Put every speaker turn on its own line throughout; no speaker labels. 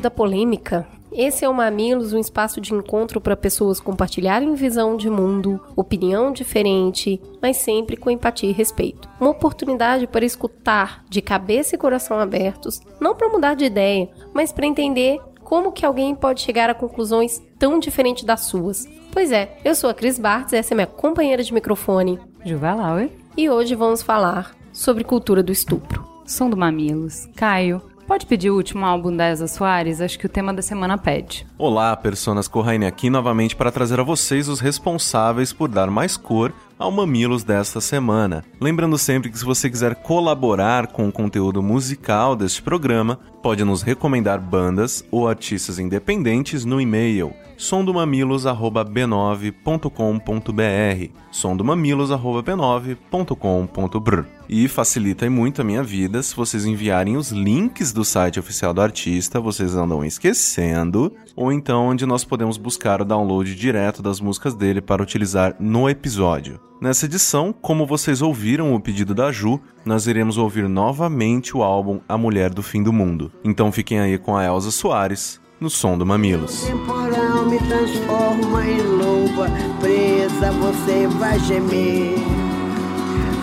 da Polêmica. Esse é o Mamilos, um espaço de encontro para pessoas compartilharem visão de mundo, opinião diferente, mas sempre com empatia e respeito. Uma oportunidade para escutar de cabeça e coração abertos, não para mudar de ideia, mas para entender como que alguém pode chegar a conclusões tão diferentes das suas. Pois é, eu sou a Cris Bartz, essa é minha companheira de microfone,
Juva Lauer,
e hoje vamos falar sobre cultura do estupro.
som do Mamilos, Caio. Pode pedir o último álbum da Elza Soares? Acho que o tema da semana pede.
Olá, personas Corraine aqui novamente para trazer a vocês os responsáveis por dar mais cor ao Mamilos desta semana. Lembrando sempre que se você quiser colaborar com o conteúdo musical deste programa, pode nos recomendar bandas ou artistas independentes no e-mail sondomamilos@b9.com.br, sondomamilos@b9.com.br. E facilita muito a minha vida se vocês enviarem os links do site oficial do artista, vocês andam esquecendo, ou então onde nós podemos buscar o download direto das músicas dele para utilizar no episódio. Nessa edição, como vocês ouviram o pedido da Ju, nós iremos ouvir novamente o álbum A Mulher do Fim do Mundo. Então fiquem aí com a Elza Soares no som do Mamilos.
temporal me transforma em loba, presa você vai gemer.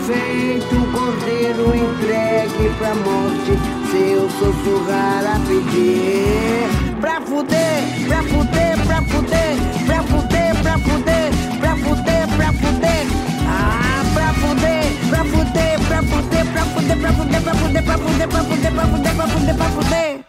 Feito um cordeiro entregue pra morte, seu sussurrar a pedir. Pra fuder, pra fuder, pra fuder, pra fuder, pra fuder, pra fuder, pra fuder, pra fuder, pra fuder, pra fuder, pra fuder, pra fuder, pra fuder, pra fuder, pra fuder.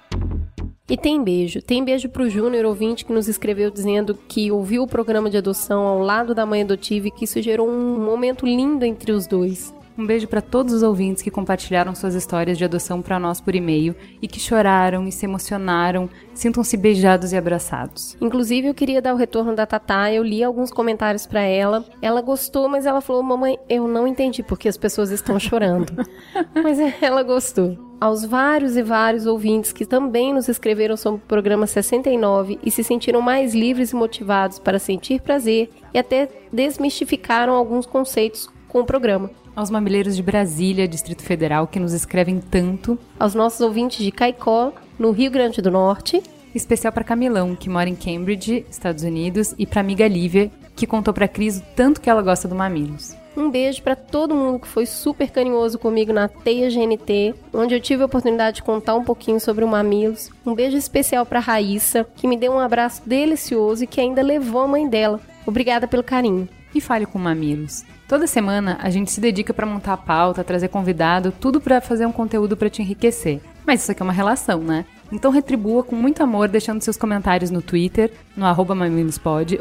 E tem beijo. Tem beijo pro Júnior ouvinte que nos escreveu dizendo que ouviu o programa de adoção ao lado da mãe adotiva e que isso gerou um momento lindo entre os dois.
Um beijo para todos os ouvintes que compartilharam suas histórias de adoção para nós por e-mail e que choraram e se emocionaram. Sintam-se beijados e abraçados.
Inclusive, eu queria dar o retorno da Tatá. Eu li alguns comentários pra ela. Ela gostou, mas ela falou: Mamãe, eu não entendi porque as pessoas estão chorando. mas ela gostou. Aos vários e vários ouvintes que também nos escreveram sobre o programa 69 e se sentiram mais livres e motivados para sentir prazer e até desmistificaram alguns conceitos com o programa.
Aos mamileiros de Brasília, Distrito Federal, que nos escrevem tanto.
Aos nossos ouvintes de Caicó, no Rio Grande do Norte,
Especial para Camilão, que mora em Cambridge, Estados Unidos, e para amiga Lívia, que contou para Cris o tanto que ela gosta do Mamilos.
Um beijo pra todo mundo que foi super carinhoso comigo na Teia GNT, onde eu tive a oportunidade de contar um pouquinho sobre o Mamilos. Um beijo especial pra Raíssa, que me deu um abraço delicioso e que ainda levou a mãe dela. Obrigada pelo carinho.
E fale com Mamilos. Toda semana a gente se dedica para montar a pauta, trazer convidado, tudo para fazer um conteúdo para te enriquecer. Mas isso aqui é uma relação, né? Então retribua com muito amor deixando seus comentários no Twitter, no arroba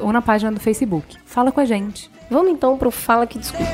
ou na página do Facebook. Fala com a gente.
Vamos então pro Fala Que Discute.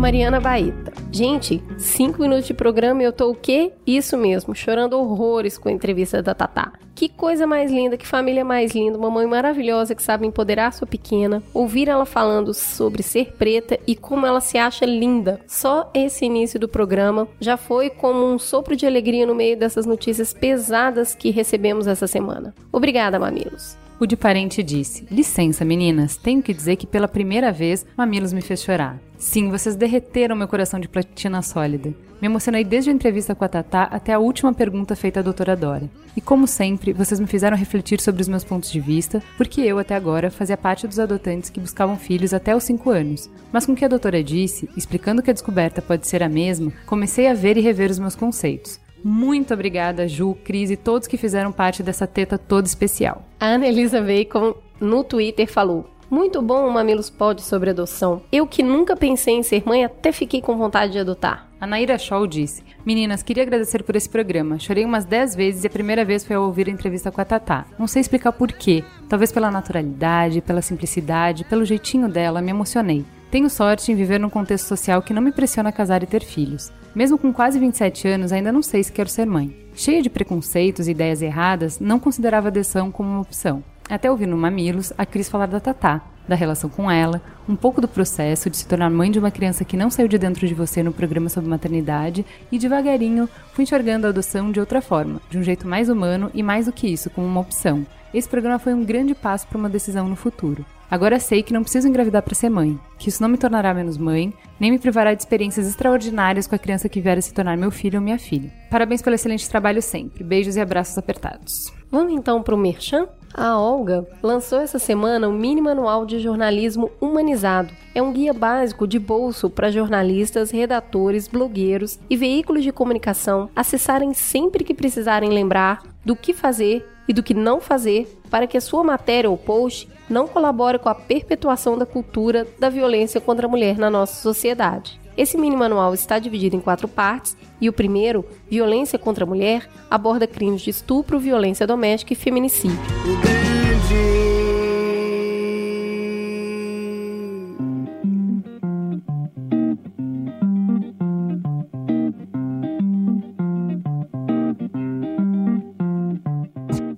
Mariana Baeta. Gente, cinco minutos de programa e eu tô o quê? Isso mesmo, chorando horrores com a entrevista da Tatá. Que coisa mais linda, que família mais linda, uma mãe maravilhosa que sabe empoderar sua pequena, ouvir ela falando sobre ser preta e como ela se acha linda. Só esse início do programa já foi como um sopro de alegria no meio dessas notícias pesadas que recebemos essa semana. Obrigada, mamilos.
O de parente disse: Licença, meninas, tenho que dizer que pela primeira vez Mamilos me fez chorar. Sim, vocês derreteram meu coração de platina sólida. Me emocionei desde a entrevista com a Tatá até a última pergunta feita à doutora Dora. E como sempre, vocês me fizeram refletir sobre os meus pontos de vista, porque eu, até agora, fazia parte dos adotantes que buscavam filhos até os 5 anos. Mas com o que a doutora disse, explicando que a descoberta pode ser a mesma, comecei a ver e rever os meus conceitos. Muito obrigada, Ju, Cris e todos que fizeram parte dessa teta toda especial.
A Ana Elisa Bacon no Twitter falou: Muito bom o Mamilos Pod sobre adoção. Eu que nunca pensei em ser mãe, até fiquei com vontade de adotar.
A Naira Shaw disse: Meninas, queria agradecer por esse programa. Chorei umas 10 vezes e a primeira vez foi ao ouvir a entrevista com a Tatá. Não sei explicar porquê. Talvez pela naturalidade, pela simplicidade, pelo jeitinho dela, me emocionei. Tenho sorte em viver num contexto social que não me pressiona a casar e ter filhos. Mesmo com quase 27 anos, ainda não sei se quero ser mãe. Cheia de preconceitos e ideias erradas, não considerava a adoção como uma opção. Até ouvir no Mamilos a Cris falar da Tatá, da relação com ela, um pouco do processo de se tornar mãe de uma criança que não saiu de dentro de você no programa sobre maternidade e devagarinho fui enxergando a adoção de outra forma, de um jeito mais humano e mais do que isso, como uma opção. Esse programa foi um grande passo para uma decisão no futuro. Agora sei que não preciso engravidar para ser mãe, que isso não me tornará menos mãe, nem me privará de experiências extraordinárias com a criança que vier a se tornar meu filho ou minha filha. Parabéns pelo excelente trabalho sempre. Beijos e abraços apertados.
Vamos então para o Merchan? A Olga lançou essa semana o Mini Manual de Jornalismo Humanizado. É um guia básico de bolso para jornalistas, redatores, blogueiros e veículos de comunicação acessarem sempre que precisarem lembrar do que fazer e do que não fazer para que a sua matéria ou post não colabore com a perpetuação da cultura da violência contra a mulher na nossa sociedade. Esse mini manual está dividido em quatro partes e o primeiro, Violência contra a Mulher, aborda crimes de estupro, violência doméstica e feminicídio.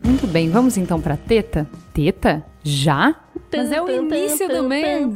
Muito bem, vamos então pra teta? Teta? Já? Mas é o início do mês.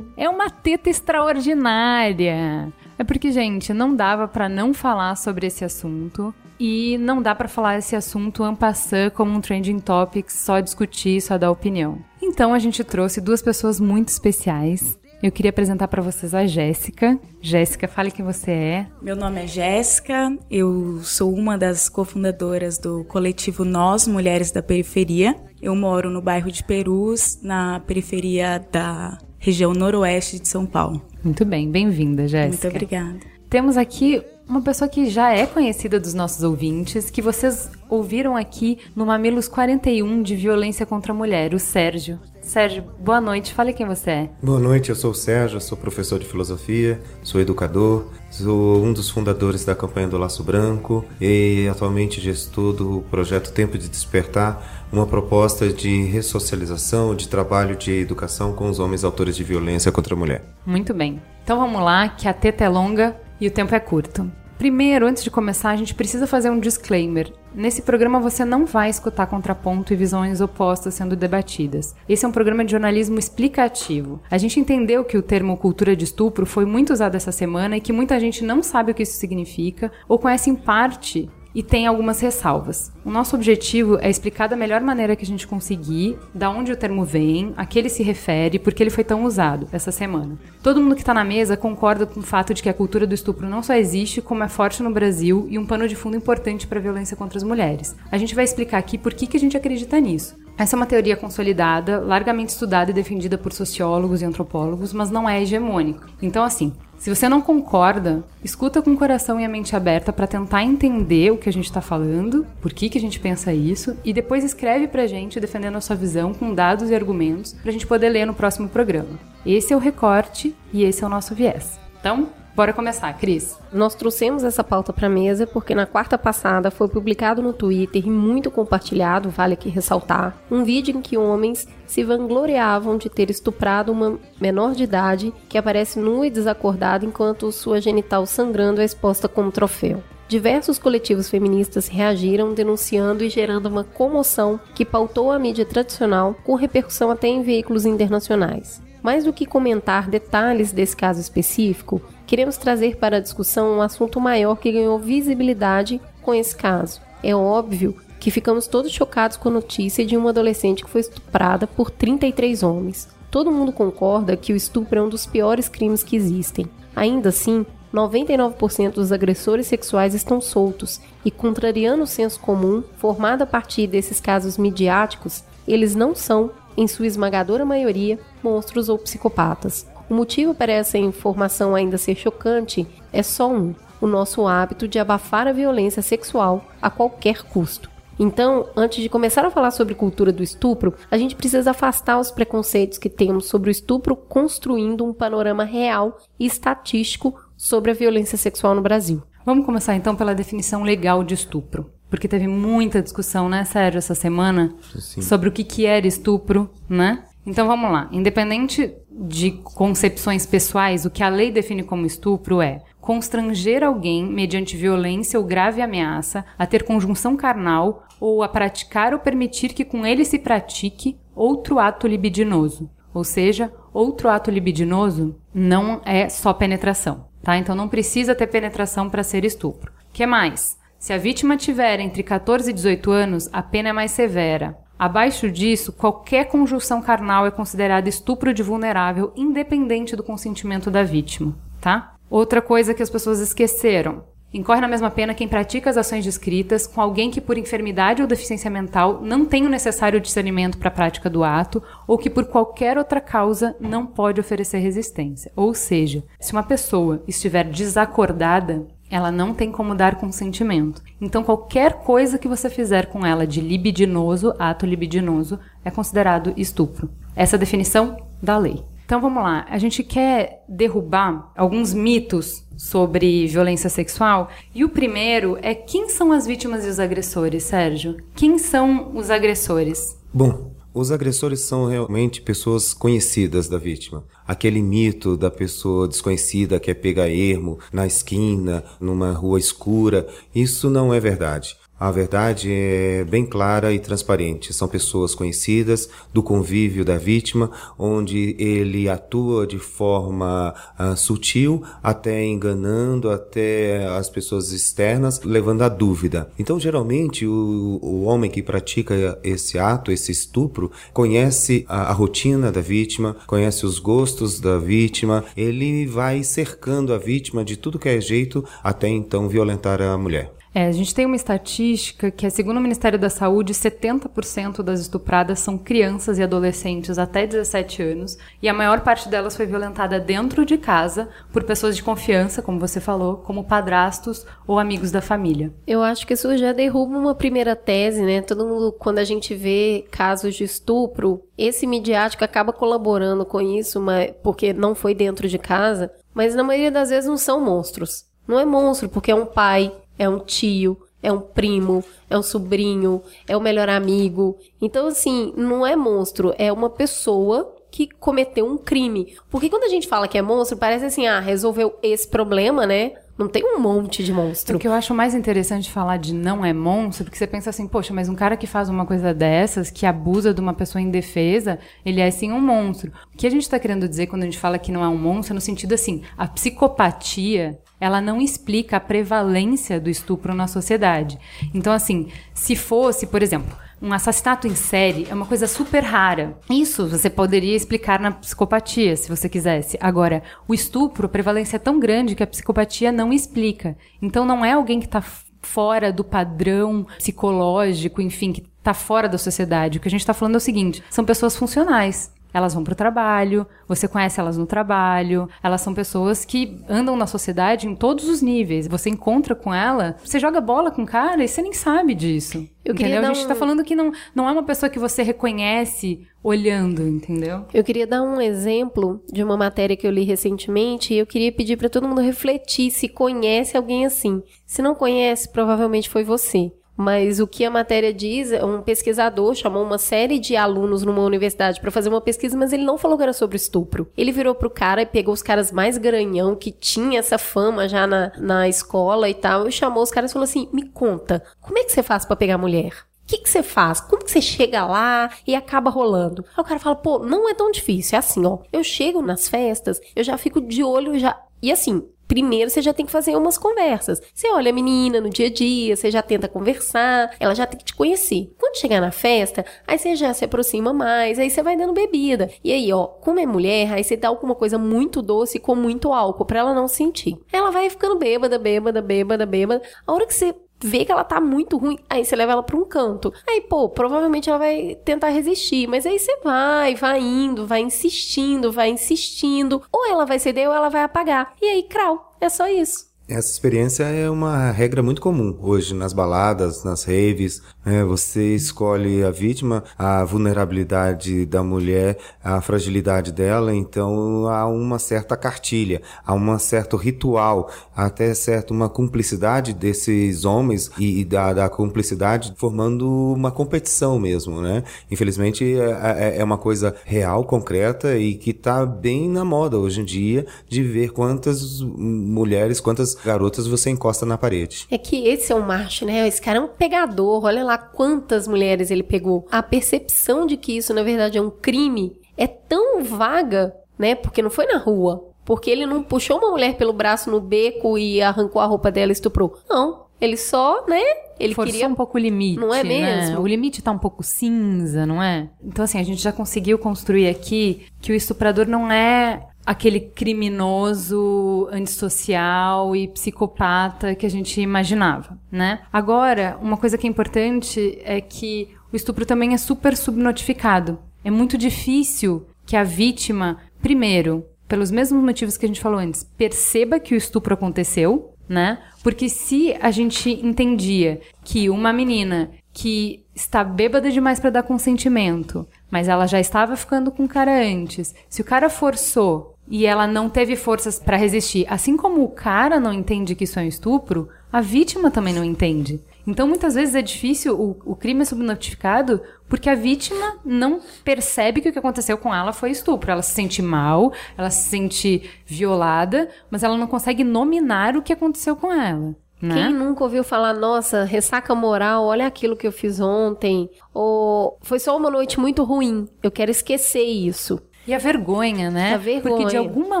É uma teta extraordinária. É porque, gente, não dava pra não falar sobre esse assunto e não dá pra falar esse assunto en passant como um trending topic, só discutir, só dar opinião. Então a gente trouxe duas pessoas muito especiais. Eu queria apresentar pra vocês a Jéssica. Jéssica, fale quem você é.
Meu nome é Jéssica, eu sou uma das cofundadoras do coletivo Nós Mulheres da Periferia. Eu moro no bairro de Perus, na periferia da região noroeste de São Paulo.
Muito bem, bem-vinda, Jéssica.
Muito obrigada.
Temos aqui uma pessoa que já é conhecida dos nossos ouvintes, que vocês ouviram aqui no Mamilos 41 de Violência contra a Mulher, o Sérgio. Sérgio, boa noite, fale quem você é.
Boa noite, eu sou o Sérgio, sou professor de filosofia, sou educador, sou um dos fundadores da campanha do Laço Branco e atualmente gesto do projeto Tempo de Despertar, uma proposta de ressocialização, de trabalho de educação com os homens autores de violência contra a mulher.
Muito bem. Então vamos lá, que a teta é longa e o tempo é curto. Primeiro, antes de começar, a gente precisa fazer um disclaimer. Nesse programa você não vai escutar contraponto e visões opostas sendo debatidas. Esse é um programa de jornalismo explicativo. A gente entendeu que o termo cultura de estupro foi muito usado essa semana e que muita gente não sabe o que isso significa ou conhece em parte e tem algumas ressalvas. O nosso objetivo é explicar da melhor maneira que a gente conseguir, da onde o termo vem, a que ele se refere, por que ele foi tão usado essa semana. Todo mundo que está na mesa concorda com o fato de que a cultura do estupro não só existe, como é forte no Brasil e um pano de fundo importante para a violência contra as mulheres. A gente vai explicar aqui por que, que a gente acredita nisso. Essa é uma teoria consolidada, largamente estudada e defendida por sociólogos e antropólogos, mas não é hegemônica. Então, assim, se você não concorda, escuta com o coração e a mente aberta para tentar entender o que a gente está falando, por que, que a gente pensa isso, e depois escreve pra gente defendendo a sua visão com dados e argumentos pra gente poder ler no próximo programa. Esse é o recorte e esse é o nosso viés. Então, bora começar, Cris.
Nós trouxemos essa pauta para a mesa porque na quarta passada foi publicado no Twitter e muito compartilhado, vale aqui ressaltar, um vídeo em que homens se vangloriavam de ter estuprado uma menor de idade que aparece nua e desacordada enquanto sua genital sangrando é exposta como troféu. Diversos coletivos feministas reagiram, denunciando e gerando uma comoção que pautou a mídia tradicional, com repercussão até em veículos internacionais. Mais do que comentar detalhes desse caso específico, queremos trazer para a discussão um assunto maior que ganhou visibilidade com esse caso. É óbvio que ficamos todos chocados com a notícia de uma adolescente que foi estuprada por 33 homens. Todo mundo concorda que o estupro é um dos piores crimes que existem. Ainda assim, 99% dos agressores sexuais estão soltos e, contrariando o senso comum, formado a partir desses casos midiáticos, eles não são, em sua esmagadora maioria, monstros ou psicopatas. O motivo para essa informação ainda ser chocante é só um: o nosso hábito de abafar a violência sexual a qualquer custo. Então, antes de começar a falar sobre cultura do estupro, a gente precisa afastar os preconceitos que temos sobre o estupro, construindo um panorama real e estatístico sobre a violência sexual no Brasil.
Vamos começar então pela definição legal de estupro. Porque teve muita discussão, né, Sérgio, essa semana
Sim.
sobre o que, que era estupro, né? Então vamos lá. Independente de concepções pessoais, o que a lei define como estupro é constranger alguém mediante violência ou grave ameaça a ter conjunção carnal ou a praticar ou permitir que com ele se pratique outro ato libidinoso. Ou seja, outro ato libidinoso não é só penetração, tá? Então não precisa ter penetração para ser estupro. Que mais? Se a vítima tiver entre 14 e 18 anos, a pena é mais severa. Abaixo disso, qualquer conjunção carnal é considerada estupro de vulnerável, independente do consentimento da vítima, tá? Outra coisa que as pessoas esqueceram. Incorre na mesma pena quem pratica as ações descritas com alguém que, por enfermidade ou deficiência mental, não tem o necessário discernimento para a prática do ato ou que, por qualquer outra causa, não pode oferecer resistência. Ou seja, se uma pessoa estiver desacordada, ela não tem como dar consentimento. Então, qualquer coisa que você fizer com ela de libidinoso, ato libidinoso, é considerado estupro. Essa é a definição da lei. Então vamos lá, a gente quer derrubar alguns mitos sobre violência sexual. E o primeiro é quem são as vítimas e os agressores, Sérgio? Quem são os agressores?
Bom, os agressores são realmente pessoas conhecidas da vítima. Aquele mito da pessoa desconhecida que é pega ermo na esquina, numa rua escura, isso não é verdade. A verdade é bem clara e transparente. São pessoas conhecidas do convívio da vítima, onde ele atua de forma uh, sutil, até enganando até as pessoas externas, levando a dúvida. Então, geralmente, o, o homem que pratica esse ato, esse estupro, conhece a, a rotina da vítima, conhece os gostos da vítima, ele vai cercando a vítima de tudo que é jeito até então violentar a mulher.
É, a gente tem uma estatística que, segundo o Ministério da Saúde, 70% das estupradas são crianças e adolescentes até 17 anos, e a maior parte delas foi violentada dentro de casa por pessoas de confiança, como você falou, como padrastos ou amigos da família.
Eu acho que isso já derruba uma primeira tese, né? Todo mundo, quando a gente vê casos de estupro, esse midiático acaba colaborando com isso, mas, porque não foi dentro de casa, mas na maioria das vezes não são monstros. Não é monstro, porque é um pai, é um tio, é um primo, é um sobrinho, é o melhor amigo. Então, assim, não é monstro, é uma pessoa que cometeu um crime. Porque quando a gente fala que é monstro, parece assim, ah, resolveu esse problema, né? Não tem um monte de monstro.
O que eu acho mais interessante falar de não é monstro, porque você pensa assim, poxa, mas um cara que faz uma coisa dessas, que abusa de uma pessoa indefesa, ele é sim um monstro. O que a gente está querendo dizer quando a gente fala que não é um monstro, é no sentido assim, a psicopatia ela não explica a prevalência do estupro na sociedade. Então, assim, se fosse, por exemplo, um assassinato em série é uma coisa super rara. Isso você poderia explicar na psicopatia, se você quisesse. Agora, o estupro, a prevalência é tão grande que a psicopatia não explica. Então, não é alguém que está fora do padrão psicológico, enfim, que está fora da sociedade. O que a gente está falando é o seguinte: são pessoas funcionais elas vão para o trabalho, você conhece elas no trabalho, elas são pessoas que andam na sociedade em todos os níveis. Você encontra com ela, você joga bola com o cara e você nem sabe disso. Eu entendeu? A gente um... tá falando que não, não é uma pessoa que você reconhece olhando, entendeu?
Eu queria dar um exemplo de uma matéria que eu li recentemente e eu queria pedir para todo mundo refletir se conhece alguém assim. Se não conhece, provavelmente foi você. Mas o que a matéria diz, um pesquisador chamou uma série de alunos numa universidade para fazer uma pesquisa, mas ele não falou que era sobre estupro. Ele virou pro cara e pegou os caras mais garanhão, que tinha essa fama já na, na escola e tal, e chamou os caras e falou assim: me conta, como é que você faz para pegar mulher? O que, que você faz? Como que você chega lá e acaba rolando? Aí o cara fala, pô, não é tão difícil. É assim, ó. Eu chego nas festas, eu já fico de olho já. E assim, primeiro você já tem que fazer umas conversas. Você olha a menina no dia a dia, você já tenta conversar, ela já tem que te conhecer. Quando chegar na festa, aí você já se aproxima mais, aí você vai dando bebida. E aí, ó, como é mulher, aí você dá alguma coisa muito doce com muito álcool para ela não sentir. Ela vai ficando bêbada, bêbada, bêbada, bêbada. A hora que você vê que ela tá muito ruim, aí você leva ela para um canto. Aí, pô, provavelmente ela vai tentar resistir, mas aí você vai, vai indo, vai insistindo, vai insistindo, ou ela vai ceder ou ela vai apagar. E aí, crau, é só isso.
Essa experiência é uma regra muito comum hoje nas baladas, nas raves, né? Você escolhe a vítima, a vulnerabilidade da mulher, a fragilidade dela, então há uma certa cartilha, há um certo ritual, até certo uma cumplicidade desses homens e, e da, da, cumplicidade formando uma competição mesmo, né? Infelizmente é, é, é uma coisa real, concreta e que está bem na moda hoje em dia de ver quantas mulheres, quantas garotas você encosta na parede.
É que esse é um macho, né? Esse cara é um pegador, olha lá quantas mulheres ele pegou. A percepção de que isso, na verdade, é um crime é tão vaga, né? Porque não foi na rua. Porque ele não puxou uma mulher pelo braço no beco e arrancou a roupa dela e estuprou. Não. Ele só, né? Ele
Forçou
queria
um pouco o limite.
Não é
né?
mesmo?
O limite tá um pouco cinza, não é? Então, assim, a gente já conseguiu construir aqui que o estuprador não é aquele criminoso antissocial e psicopata que a gente imaginava, né? Agora, uma coisa que é importante é que o estupro também é super subnotificado. É muito difícil que a vítima, primeiro, pelos mesmos motivos que a gente falou antes, perceba que o estupro aconteceu, né? Porque se a gente entendia que uma menina que está bêbada demais para dar consentimento, mas ela já estava ficando com o cara antes, se o cara forçou e ela não teve forças para resistir, assim como o cara não entende que isso é um estupro, a vítima também não entende. Então, muitas vezes é difícil, o, o crime é subnotificado porque a vítima não percebe que o que aconteceu com ela foi estupro. Ela se sente mal, ela se sente violada, mas ela não consegue nominar o que aconteceu com ela. Né?
Quem nunca ouviu falar, nossa, ressaca moral, olha aquilo que eu fiz ontem, ou foi só uma noite muito ruim, eu quero esquecer isso.
E a vergonha, né?
A vergonha.
Porque de alguma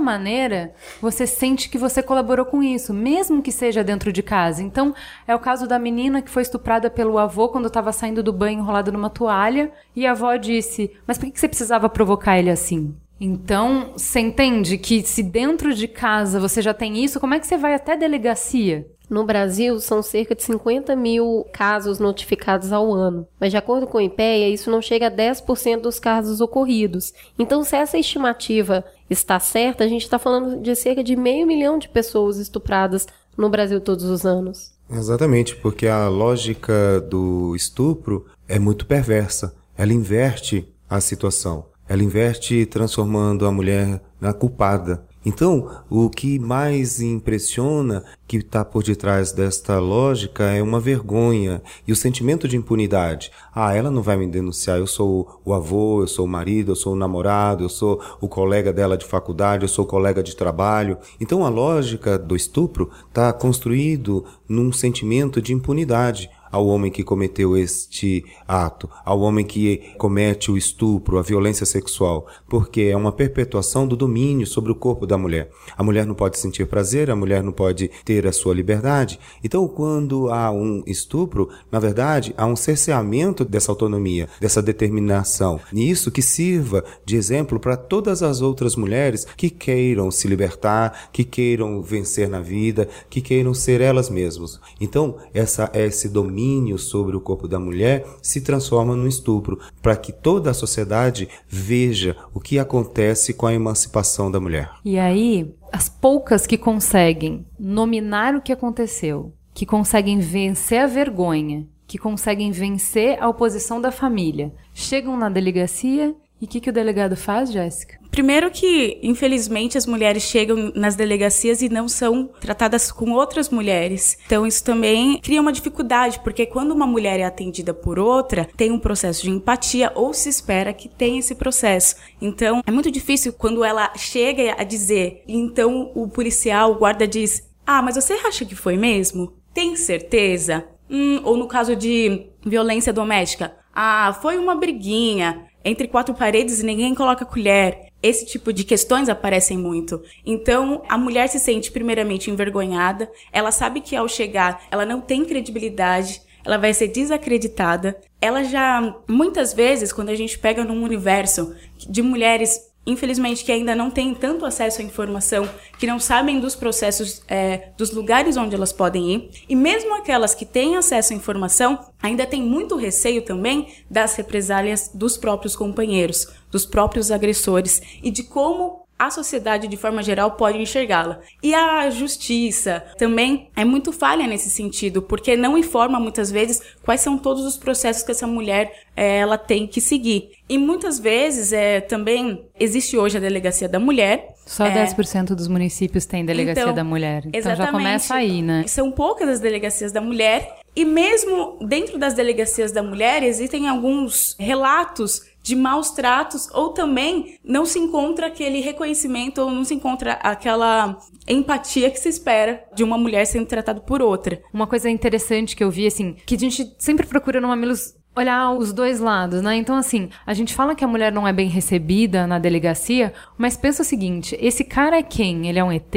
maneira você sente que você colaborou com isso, mesmo que seja dentro de casa. Então, é o caso da menina que foi estuprada pelo avô quando estava saindo do banho enrolada numa toalha, e a avó disse: Mas por que você precisava provocar ele assim? Então, você entende que se dentro de casa você já tem isso, como é que você vai até delegacia?
No Brasil, são cerca de 50 mil casos notificados ao ano, mas de acordo com o IPEA, isso não chega a 10% dos casos ocorridos. Então, se essa estimativa está certa, a gente está falando de cerca de meio milhão de pessoas estupradas no Brasil todos os anos.
Exatamente, porque a lógica do estupro é muito perversa. Ela inverte a situação. Ela inverte transformando a mulher na culpada. Então, o que mais impressiona que está por detrás desta lógica é uma vergonha e o sentimento de impunidade. Ah, ela não vai me denunciar, eu sou o avô, eu sou o marido, eu sou o namorado, eu sou o colega dela de faculdade, eu sou o colega de trabalho. Então, a lógica do estupro está construído num sentimento de impunidade ao homem que cometeu este ato, ao homem que comete o estupro, a violência sexual, porque é uma perpetuação do domínio sobre o corpo da mulher. A mulher não pode sentir prazer, a mulher não pode ter a sua liberdade. Então, quando há um estupro, na verdade, há um cerceamento dessa autonomia, dessa determinação. E isso que sirva de exemplo para todas as outras mulheres que queiram se libertar, que queiram vencer na vida, que queiram ser elas mesmas. Então, essa esse domínio domínio sobre o corpo da mulher se transforma no estupro, para que toda a sociedade veja o que acontece com a emancipação da mulher.
E aí, as poucas que conseguem nominar o que aconteceu, que conseguem vencer a vergonha, que conseguem vencer a oposição da família, chegam na delegacia e o que, que o delegado faz, Jéssica?
Primeiro que, infelizmente, as mulheres chegam nas delegacias e não são tratadas com outras mulheres. Então, isso também cria uma dificuldade, porque quando uma mulher é atendida por outra, tem um processo de empatia ou se espera que tenha esse processo. Então, é muito difícil quando ela chega a dizer, então o policial, o guarda diz: Ah, mas você acha que foi mesmo? Tem certeza? Hum, ou no caso de violência doméstica, ah, foi uma briguinha entre quatro paredes e ninguém coloca colher. Esse tipo de questões aparecem muito. Então, a mulher se sente primeiramente envergonhada, ela sabe que ao chegar, ela não tem credibilidade, ela vai ser desacreditada. Ela já, muitas vezes, quando a gente pega num universo de mulheres infelizmente, que ainda não têm tanto acesso à informação, que não sabem dos processos, é, dos lugares onde elas podem ir, e mesmo aquelas que têm acesso à informação, ainda têm muito receio também das represálias dos próprios companheiros, dos próprios agressores e de como a sociedade de forma geral pode enxergá-la. E a justiça também é muito falha nesse sentido, porque não informa muitas vezes quais são todos os processos que essa mulher é, ela tem que seguir. E muitas vezes é, também existe hoje a delegacia da mulher.
Só
é,
10% dos municípios têm delegacia
então,
da mulher. Então já começa aí, né?
São poucas as delegacias da mulher. E mesmo dentro das delegacias da mulher, existem alguns relatos de maus tratos, ou também não se encontra aquele reconhecimento, ou não se encontra aquela empatia que se espera de uma mulher sendo tratada por outra.
Uma coisa interessante que eu vi, assim, que a gente sempre procura no Mamilos olhar os dois lados, né? Então, assim, a gente fala que a mulher não é bem recebida na delegacia, mas pensa o seguinte: esse cara é quem? Ele é um ET?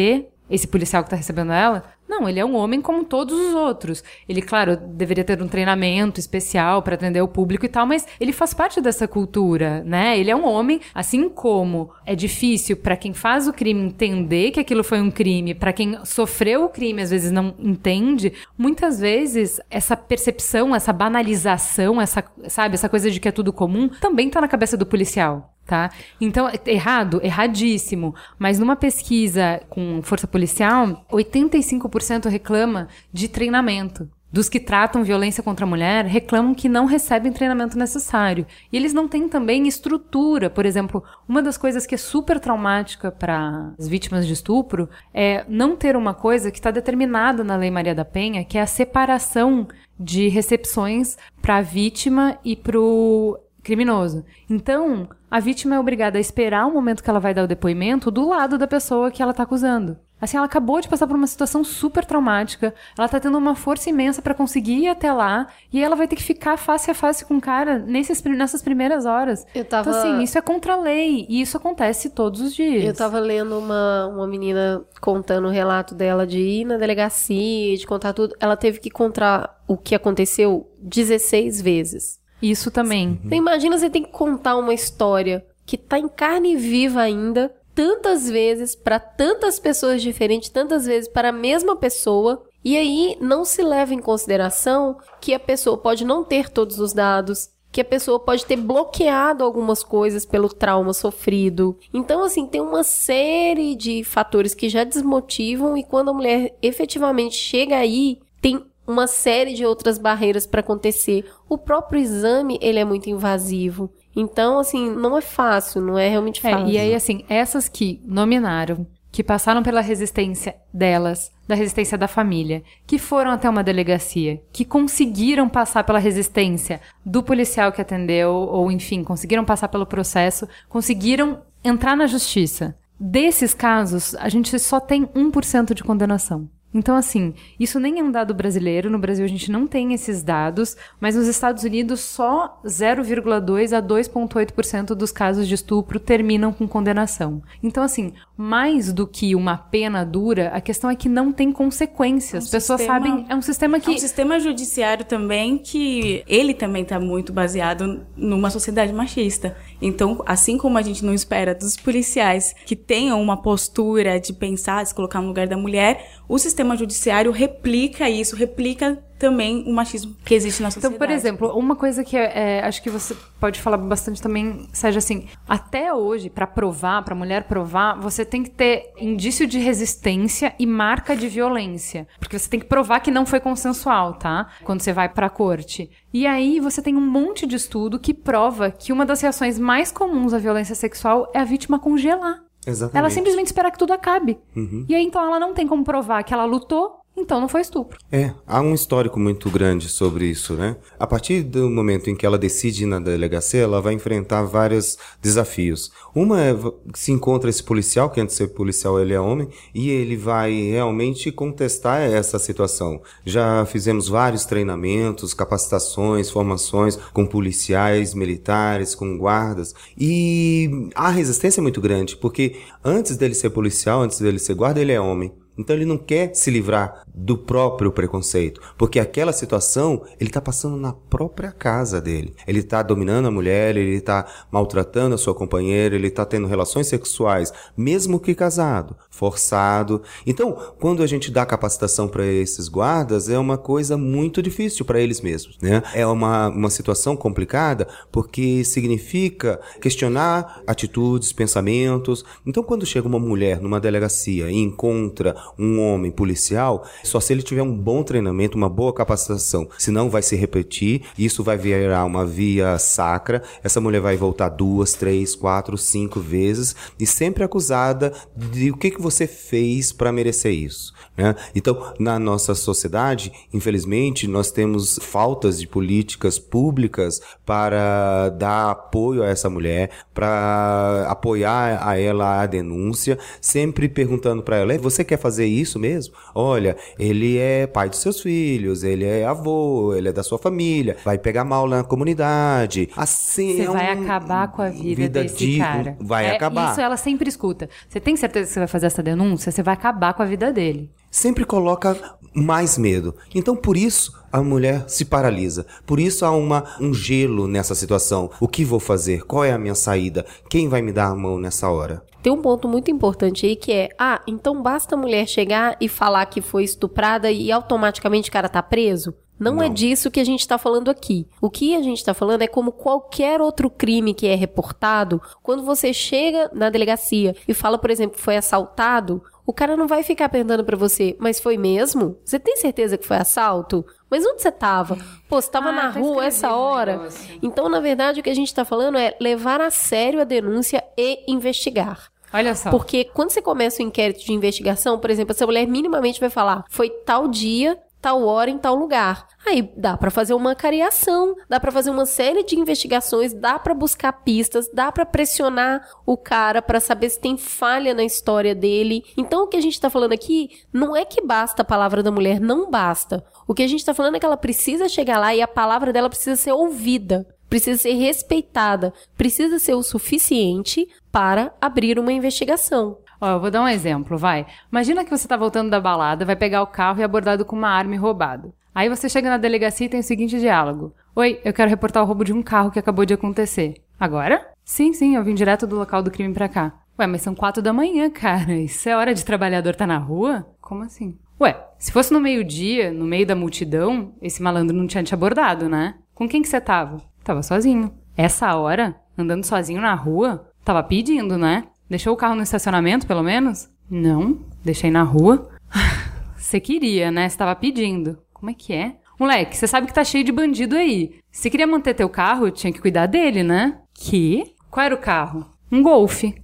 Esse policial que tá recebendo ela? Não, ele é um homem como todos os outros. Ele, claro, deveria ter um treinamento especial para atender o público e tal, mas ele faz parte dessa cultura, né? Ele é um homem, assim como é difícil para quem faz o crime entender que aquilo foi um crime, para quem sofreu o crime às vezes não entende, muitas vezes essa percepção, essa banalização, essa, sabe, essa coisa de que é tudo comum, também tá na cabeça do policial tá? Então, errado, erradíssimo. Mas numa pesquisa com força policial, 85% reclama de treinamento. Dos que tratam violência contra a mulher reclamam que não recebem treinamento necessário. E eles não têm também estrutura. Por exemplo, uma das coisas que é super traumática para as vítimas de estupro é não ter uma coisa que está determinada na Lei Maria da Penha, que é a separação de recepções para a vítima e para o criminoso. Então, a vítima é obrigada a esperar o momento que ela vai dar o depoimento do lado da pessoa que ela tá acusando. Assim, ela acabou de passar por uma situação super traumática, ela tá tendo uma força imensa para conseguir ir até lá, e ela vai ter que ficar face a face com o cara nesses, nessas primeiras horas.
Eu tava...
Então, assim, isso é contra a lei, e isso acontece todos os dias.
Eu tava lendo uma, uma menina contando o relato dela de ir na delegacia, de contar tudo. Ela teve que contar o que aconteceu 16 vezes.
Isso também.
Você imagina você tem que contar uma história que tá em carne viva ainda, tantas vezes, para tantas pessoas diferentes, tantas vezes para a mesma pessoa. E aí não se leva em consideração que a pessoa pode não ter todos os dados, que a pessoa pode ter bloqueado algumas coisas pelo trauma sofrido. Então, assim, tem uma série de fatores que já desmotivam e quando a mulher efetivamente chega aí, tem uma série de outras barreiras para acontecer. O próprio exame, ele é muito invasivo. Então, assim, não é fácil, não é realmente fácil.
É, e aí, assim, essas que nominaram, que passaram pela resistência delas, da resistência da família, que foram até uma delegacia, que conseguiram passar pela resistência do policial que atendeu, ou enfim, conseguiram passar pelo processo, conseguiram entrar na justiça. Desses casos, a gente só tem 1% de condenação. Então, assim, isso nem é um dado brasileiro. No Brasil a gente não tem esses dados, mas nos Estados Unidos só 0,2 a 2,8% dos casos de estupro terminam com condenação. Então, assim, mais do que uma pena dura, a questão é que não tem consequências. As pessoas
sistema,
sabem. É um sistema que.
É um sistema judiciário também que ele também está muito baseado numa sociedade machista. Então, assim como a gente não espera dos policiais que tenham uma postura de pensar, se colocar no lugar da mulher, o sistema judiciário replica isso, replica também o machismo que existe na sociedade.
Então, por exemplo, uma coisa que é, acho que você pode falar bastante também, seja assim, até hoje, para provar, para mulher provar, você tem que ter indício de resistência e marca de violência. Porque você tem que provar que não foi consensual, tá? Quando você vai pra corte. E aí você tem um monte de estudo que prova que uma das reações mais comuns à violência sexual é a vítima congelar.
Exatamente.
Ela simplesmente espera que tudo acabe.
Uhum.
E aí então ela não tem como provar que ela lutou, então não foi estupro.
É, há um histórico muito grande sobre isso, né? A partir do momento em que ela decide ir na delegacia, ela vai enfrentar vários desafios. Uma é se encontra esse policial, que antes de ser policial ele é homem, e ele vai realmente contestar essa situação. Já fizemos vários treinamentos, capacitações, formações com policiais, militares, com guardas, e a resistência é muito grande, porque antes dele ser policial, antes dele ser guarda, ele é homem. Então ele não quer se livrar do próprio preconceito, porque aquela situação ele está passando na própria casa dele. Ele está dominando a mulher, ele está maltratando a sua companheira, ele está tendo relações sexuais, mesmo que casado, forçado. Então, quando a gente dá capacitação para esses guardas, é uma coisa muito difícil para eles mesmos, né? É uma, uma situação complicada porque significa questionar atitudes, pensamentos. Então, quando chega uma mulher numa delegacia e encontra um homem policial, só se ele tiver um bom treinamento, uma boa capacitação, senão vai se repetir, isso vai virar uma via sacra, essa mulher vai voltar duas, três, quatro, cinco vezes e sempre acusada de o que, que você fez para merecer isso. Né? Então, na nossa sociedade, infelizmente, nós temos faltas de políticas públicas para dar apoio a essa mulher, para apoiar a ela a denúncia, sempre perguntando para ela: você quer fazer isso mesmo? Olha, ele é pai dos seus filhos, ele é avô, ele é da sua família, vai pegar mal na comunidade. Assim,
Você
é
vai
um-
acabar com a vida,
vida
desse
de-
cara.
Vai
É,
acabar.
Isso ela sempre escuta. Você tem certeza que você vai fazer essa denúncia? Você vai acabar com a vida dele.
Sempre coloca mais medo. Então, por isso, a mulher se paralisa. Por isso, há uma, um gelo nessa situação. O que vou fazer? Qual é a minha saída? Quem vai me dar a mão nessa hora?
Tem um ponto muito importante aí que é: ah, então basta a mulher chegar e falar que foi estuprada e automaticamente o cara tá preso? Não, é
Não.
disso que a gente tá falando aqui. O que a gente tá falando é como qualquer outro crime que é reportado, quando você chega na delegacia e fala, por exemplo, que foi assaltado, o cara não vai ficar perguntando pra você, mas foi mesmo? Você tem certeza que foi assalto? Mas onde você tava? Pô, você tava
Ah,
na
tá
rua essa hora? Então, na verdade, o que a gente tá falando é levar a sério a denúncia e investigar.
Olha só.
Porque quando você começa o inquérito de investigação, por exemplo, essa mulher minimamente vai falar: foi tal dia, tal hora, em tal lugar. Aí dá pra fazer uma cariação, dá pra fazer uma série de investigações, dá pra buscar pistas, dá pra pressionar o cara pra saber se tem falha na história dele. Então o que a gente tá falando aqui não é que basta a palavra da mulher, não basta. O que a gente tá falando é que ela precisa chegar lá e a palavra dela precisa ser ouvida precisa ser respeitada, precisa ser o suficiente para abrir uma investigação.
Ó, eu vou dar um exemplo, vai. Imagina que você tá voltando da balada, vai pegar o carro e é abordado com uma arma e roubado. Aí você chega na delegacia e tem o seguinte diálogo. Oi, eu quero reportar o roubo de um carro que acabou de acontecer. Agora? Sim, sim, eu vim direto do local do crime pra cá. Ué, mas são quatro da manhã, cara. Isso é hora de trabalhador tá na rua? Como assim? Ué, se fosse no meio-dia, no meio da multidão, esse malandro não tinha te abordado, né? Com quem que você tava? Tava sozinho. Essa hora, andando sozinho na rua, tava pedindo, né? Deixou o carro no estacionamento, pelo menos? Não, deixei na rua. Você queria, né? Você tava pedindo. Como é que é? Moleque, você sabe que tá cheio de bandido aí. Se queria manter teu carro, tinha que cuidar dele, né? Que? Qual era o carro? Um golfe.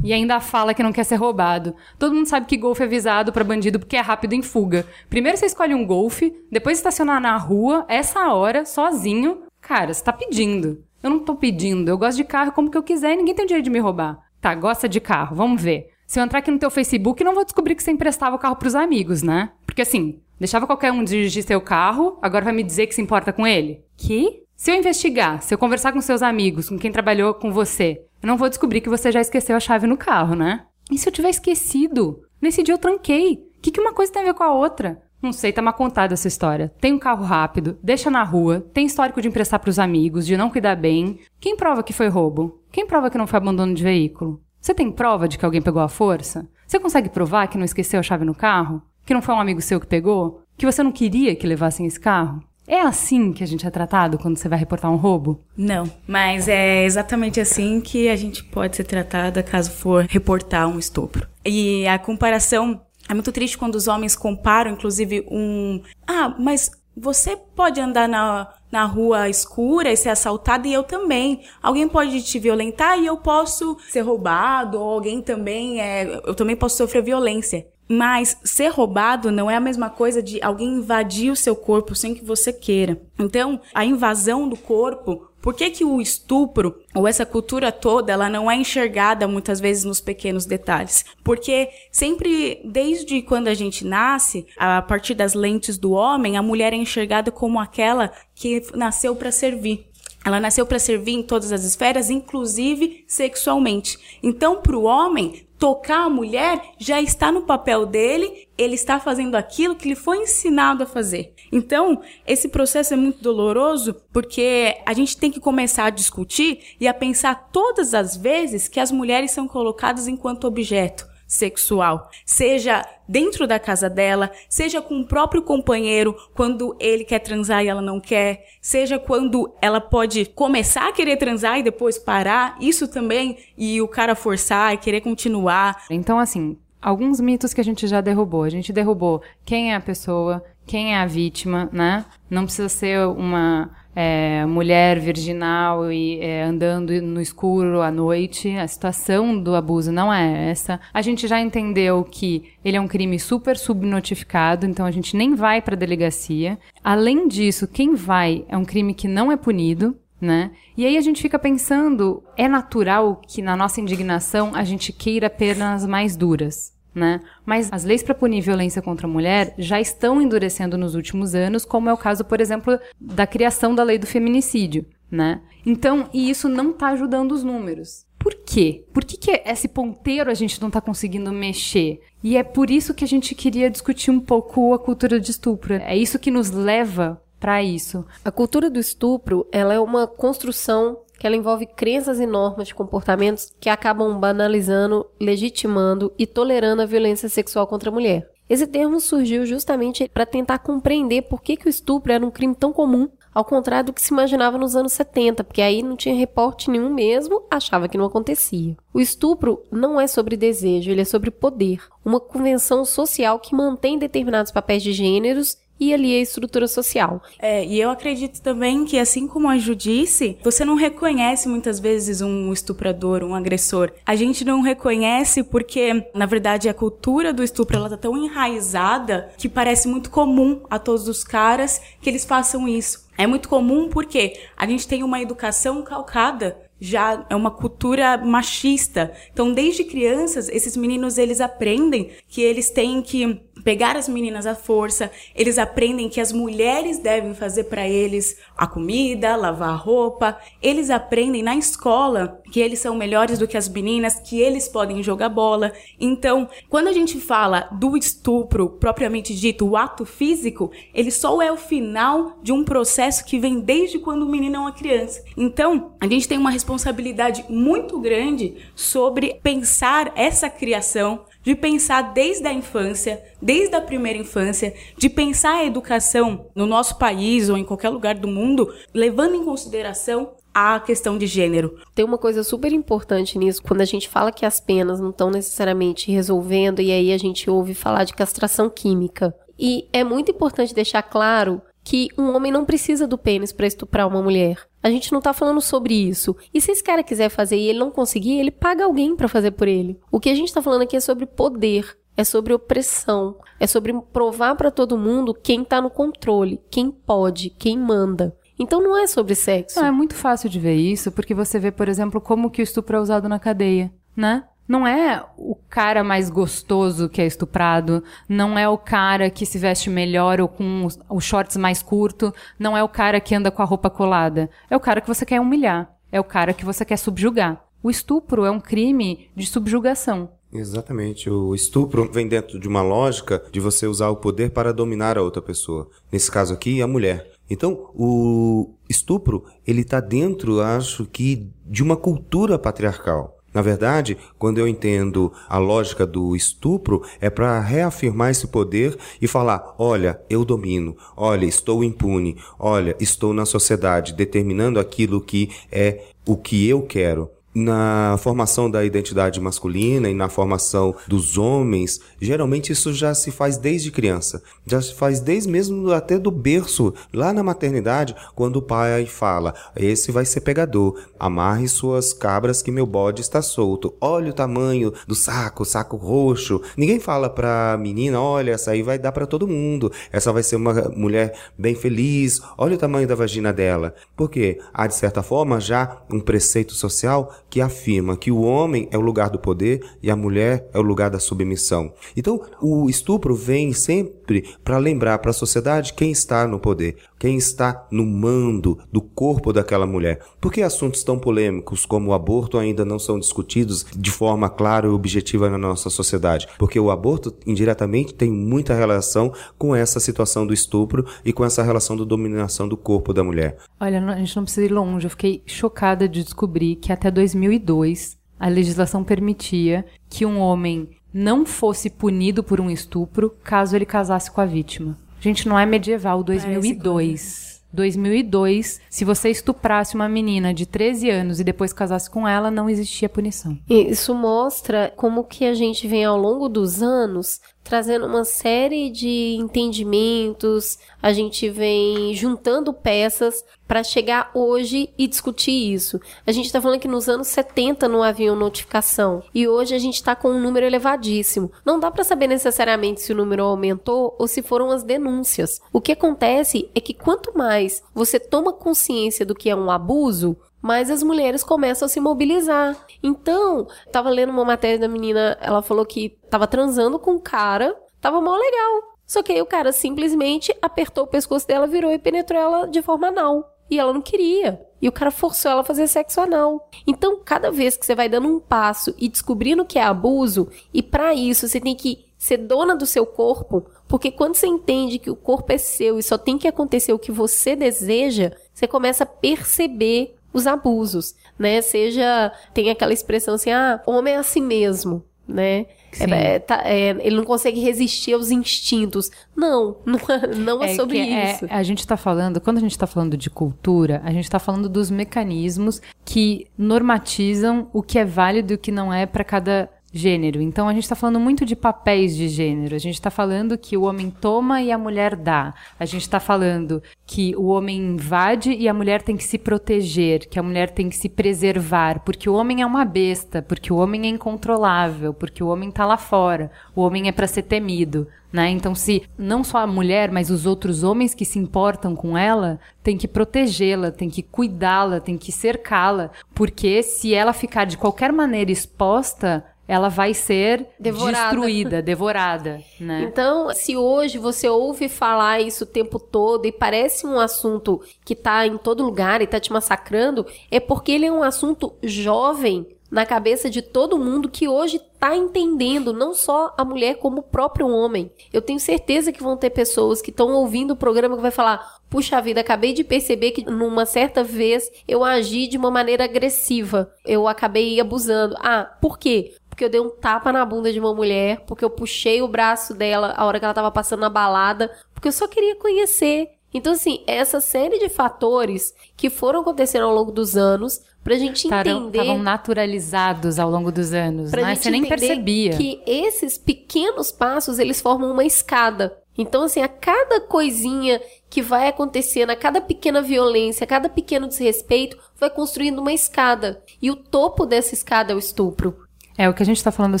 E ainda fala que não quer ser roubado. Todo mundo sabe que golfe é visado pra bandido porque é rápido em fuga. Primeiro você escolhe um golfe, depois estacionar na rua, essa hora, sozinho. Cara, você tá pedindo. Eu não tô pedindo. Eu gosto de carro como que eu quiser e ninguém tem direito de me roubar. Tá, gosta de carro, vamos ver. Se eu entrar aqui no teu Facebook, não vou descobrir que você emprestava o carro pros amigos, né? Porque assim, deixava qualquer um dirigir seu carro, agora vai me dizer que se importa com ele? Que? Se eu investigar, se eu conversar com seus amigos, com quem trabalhou com você, eu não vou descobrir que você já esqueceu a chave no carro, né? E se eu tiver esquecido? Nesse dia eu tranquei. O que, que uma coisa tem a ver com a outra? Não sei, tá mal contada essa história. Tem um carro rápido, deixa na rua, tem histórico de emprestar pros amigos, de não cuidar bem. Quem prova que foi roubo? Quem prova que não foi abandono de veículo? Você tem prova de que alguém pegou a força? Você consegue provar que não esqueceu a chave no carro? Que não foi um amigo seu que pegou? Que você não queria que levassem esse carro? É assim que a gente é tratado quando você vai reportar um roubo?
Não, mas é exatamente assim que a gente pode ser tratada caso for reportar um estupro. E a comparação é muito triste quando os homens comparam, inclusive, um. Ah, mas você pode andar na, na rua escura e ser assaltado e eu também. Alguém pode te violentar e eu posso ser roubado, ou alguém também é. Eu também posso sofrer violência. Mas ser roubado não é a mesma coisa de alguém invadir o seu corpo sem que você queira. Então, a invasão do corpo, por que, que o estupro ou essa cultura toda ela não é enxergada muitas vezes nos pequenos detalhes? Porque sempre, desde quando a gente nasce, a partir das lentes do homem, a mulher é enxergada como aquela que nasceu para servir. Ela nasceu para servir em todas as esferas, inclusive sexualmente. Então, para o homem, tocar a mulher já está no papel dele, ele está fazendo aquilo que ele foi ensinado a fazer. Então, esse processo é muito doloroso porque a gente tem que começar a discutir e a pensar todas as vezes que as mulheres são colocadas enquanto objeto sexual, seja dentro da casa dela, seja com o próprio companheiro quando ele quer transar e ela não quer, seja quando ela pode começar a querer transar e depois parar, isso também e o cara forçar e querer continuar.
Então assim, alguns mitos que a gente já derrubou. A gente derrubou quem é a pessoa, quem é a vítima, né? Não precisa ser uma é, mulher virginal e é, andando no escuro à noite. A situação do abuso não é essa. A gente já entendeu que ele é um crime super subnotificado, então a gente nem vai para a delegacia. Além disso, quem vai é um crime que não é punido. Né? E aí a gente fica pensando, é natural que na nossa indignação a gente queira penas mais duras né? Mas as leis para punir violência contra a mulher já estão endurecendo nos últimos anos, como é o caso, por exemplo, da criação da lei do feminicídio, né? Então, e isso não está ajudando os números. Por quê? Por que, que esse ponteiro a gente não está conseguindo mexer? E é por isso que a gente queria discutir um pouco a cultura de estupro. É isso que nos leva para isso.
A cultura do estupro, ela é uma construção que ela envolve crenças e normas de comportamentos que acabam banalizando, legitimando e tolerando a violência sexual contra a mulher. Esse termo surgiu justamente para tentar compreender por que, que o estupro era um crime tão comum, ao contrário do que se imaginava nos anos 70, porque aí não tinha reporte nenhum mesmo, achava que não acontecia. O estupro não é sobre desejo, ele é sobre poder, uma convenção social que mantém determinados papéis de gêneros e ali a estrutura social.
É, e eu acredito também que, assim como a Ju disse, você não reconhece muitas vezes um estuprador, um agressor. A gente não reconhece porque, na verdade, a cultura do estupro ela tá tão enraizada que parece muito comum a todos os caras que eles façam isso. É muito comum porque a gente tem uma educação calcada já é uma cultura machista. Então, desde crianças, esses meninos eles aprendem que eles têm que pegar as meninas à força, eles aprendem que as mulheres devem fazer para eles a comida, lavar a roupa. Eles aprendem na escola que eles são melhores do que as meninas, que eles podem jogar bola. Então, quando a gente fala do estupro propriamente dito, o ato físico, ele só é o final de um processo que vem desde quando o menino é uma criança. Então, a gente tem uma responsabilidade muito grande sobre pensar essa criação, de pensar desde a infância, desde a primeira infância, de pensar a educação no nosso país ou em qualquer lugar do mundo, levando em consideração a questão de gênero.
Tem uma coisa super importante nisso, quando a gente fala que as penas não estão necessariamente resolvendo, e aí a gente ouve falar de castração química. E é muito importante deixar claro que um homem não precisa do pênis para estuprar uma mulher. A gente não tá falando sobre isso. E se esse cara quiser fazer e ele não conseguir, ele paga alguém para fazer por ele. O que a gente tá falando aqui é sobre poder, é sobre opressão, é sobre provar para todo mundo quem tá no controle, quem pode, quem manda. Então não é sobre sexo.
Não, é muito fácil de ver isso, porque você vê, por exemplo, como que o estupro é usado na cadeia, né? Não é o cara mais gostoso que é estuprado, não é o cara que se veste melhor ou com os, shorts mais curto, não é o cara que anda com a roupa colada. É o cara que você quer humilhar, é o cara que você quer subjugar. O estupro é um crime de subjugação.
Exatamente. O estupro vem dentro de uma lógica de você usar o poder para dominar a outra pessoa. Nesse caso aqui, a mulher. Então, o estupro, ele está dentro, acho que, de uma cultura patriarcal. Na verdade, quando eu entendo a lógica do estupro, é para reafirmar esse poder e falar: olha, eu domino, olha, estou impune, olha, estou na sociedade, determinando aquilo que é o que eu quero na formação da identidade masculina e na formação dos homens, geralmente isso já se faz desde criança. Já se faz desde mesmo até do berço, lá na maternidade, quando o pai fala: Esse vai ser pegador, amarre suas cabras que meu bode está solto. Olha o tamanho do saco, saco roxo. Ninguém fala pra menina: Olha, essa aí vai dar para todo mundo, essa vai ser uma mulher bem feliz, olha o tamanho da vagina dela. Porque há, de certa forma, já um preceito social que afirma que o homem é o lugar do poder e a mulher é o lugar da submissão. Então, o estupro vem sempre sempre para lembrar para a sociedade quem está no poder, quem está no mando do corpo daquela mulher. Por que assuntos tão polêmicos como o aborto ainda não são discutidos de forma clara e objetiva na nossa sociedade? Porque o aborto indiretamente tem muita relação com essa situação do estupro e com essa relação da dominação do corpo da mulher.
Olha, a gente não precisa ir longe. Eu fiquei chocada de descobrir que até 2002 a legislação permitia que um homem não fosse punido por um estupro caso ele casasse com a vítima. Gente, não é medieval, 2002. 2002, se você estuprasse uma menina de 13 anos e depois casasse com ela, não existia punição.
Isso mostra como que a gente vem ao longo dos anos trazendo uma série de entendimentos, a gente vem juntando peças para chegar hoje e discutir isso. A gente está falando que nos anos 70 não havia notificação e hoje a gente está com um número elevadíssimo. Não dá para saber necessariamente se o número aumentou ou se foram as denúncias. O que acontece é que quanto mais você toma consciência do que é um abuso, mais as mulheres começam a se mobilizar. Então, tava lendo uma matéria da menina, ela falou que tava transando com um cara, tava mó legal. Só que aí o cara simplesmente apertou o pescoço dela, virou e penetrou ela de forma anal. E ela não queria. E o cara forçou ela a fazer sexo anal. Então, cada vez que você vai dando um passo e descobrindo que é abuso, e para isso você tem que ser dona do seu corpo, porque quando você entende que o corpo é seu e só tem que acontecer o que você deseja, você começa a perceber os abusos, né? Seja, tem aquela expressão assim, ah, homem é assim mesmo, né? É, é, tá, é, ele não consegue resistir aos instintos. Não, não, não é, é sobre isso.
a gente está falando, quando a gente está falando de cultura, a gente está falando dos mecanismos que normatizam o que é válido e o que não é para cada gênero. Então a gente está falando muito de papéis de gênero. A gente está falando que o homem toma e a mulher dá. A gente está falando que o homem invade e a mulher tem que se proteger, que a mulher tem que se preservar, porque o homem é uma besta, porque o homem é incontrolável, porque o homem está lá fora. O homem é para ser temido. Né? Então, se não só a mulher, mas os outros homens que se importam com ela, tem que protegê-la, tem que cuidá-la, tem que cercá-la, porque se ela ficar de qualquer maneira exposta, ela vai ser devorada. destruída, devorada, né?
Então, se hoje você ouve falar isso o tempo todo e parece um assunto que tá em todo lugar e tá te massacrando, é porque ele é um assunto jovem na cabeça de todo mundo que hoje tá entendendo não só a mulher como o próprio homem. Eu tenho certeza que vão ter pessoas que estão ouvindo o programa que vai falar: "Puxa vida, acabei de perceber que numa certa vez eu agi de uma maneira agressiva. Eu acabei abusando". Ah, por quê? Porque eu dei um tapa na bunda de uma mulher, porque eu puxei o braço dela a hora que ela tava passando na balada, porque eu só queria conhecer. Então, assim, essa série de fatores que foram acontecendo ao longo dos anos, pra gente entender.
Estavam naturalizados ao longo dos anos,
pra
né?
gente
Você nem percebia.
Que esses pequenos passos, eles formam uma escada. Então, assim, a cada coisinha que vai acontecendo, a cada pequena violência, a cada pequeno desrespeito, vai construindo uma escada. E o topo dessa escada é o estupro.
É, o que a gente está falando é o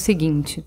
seguinte: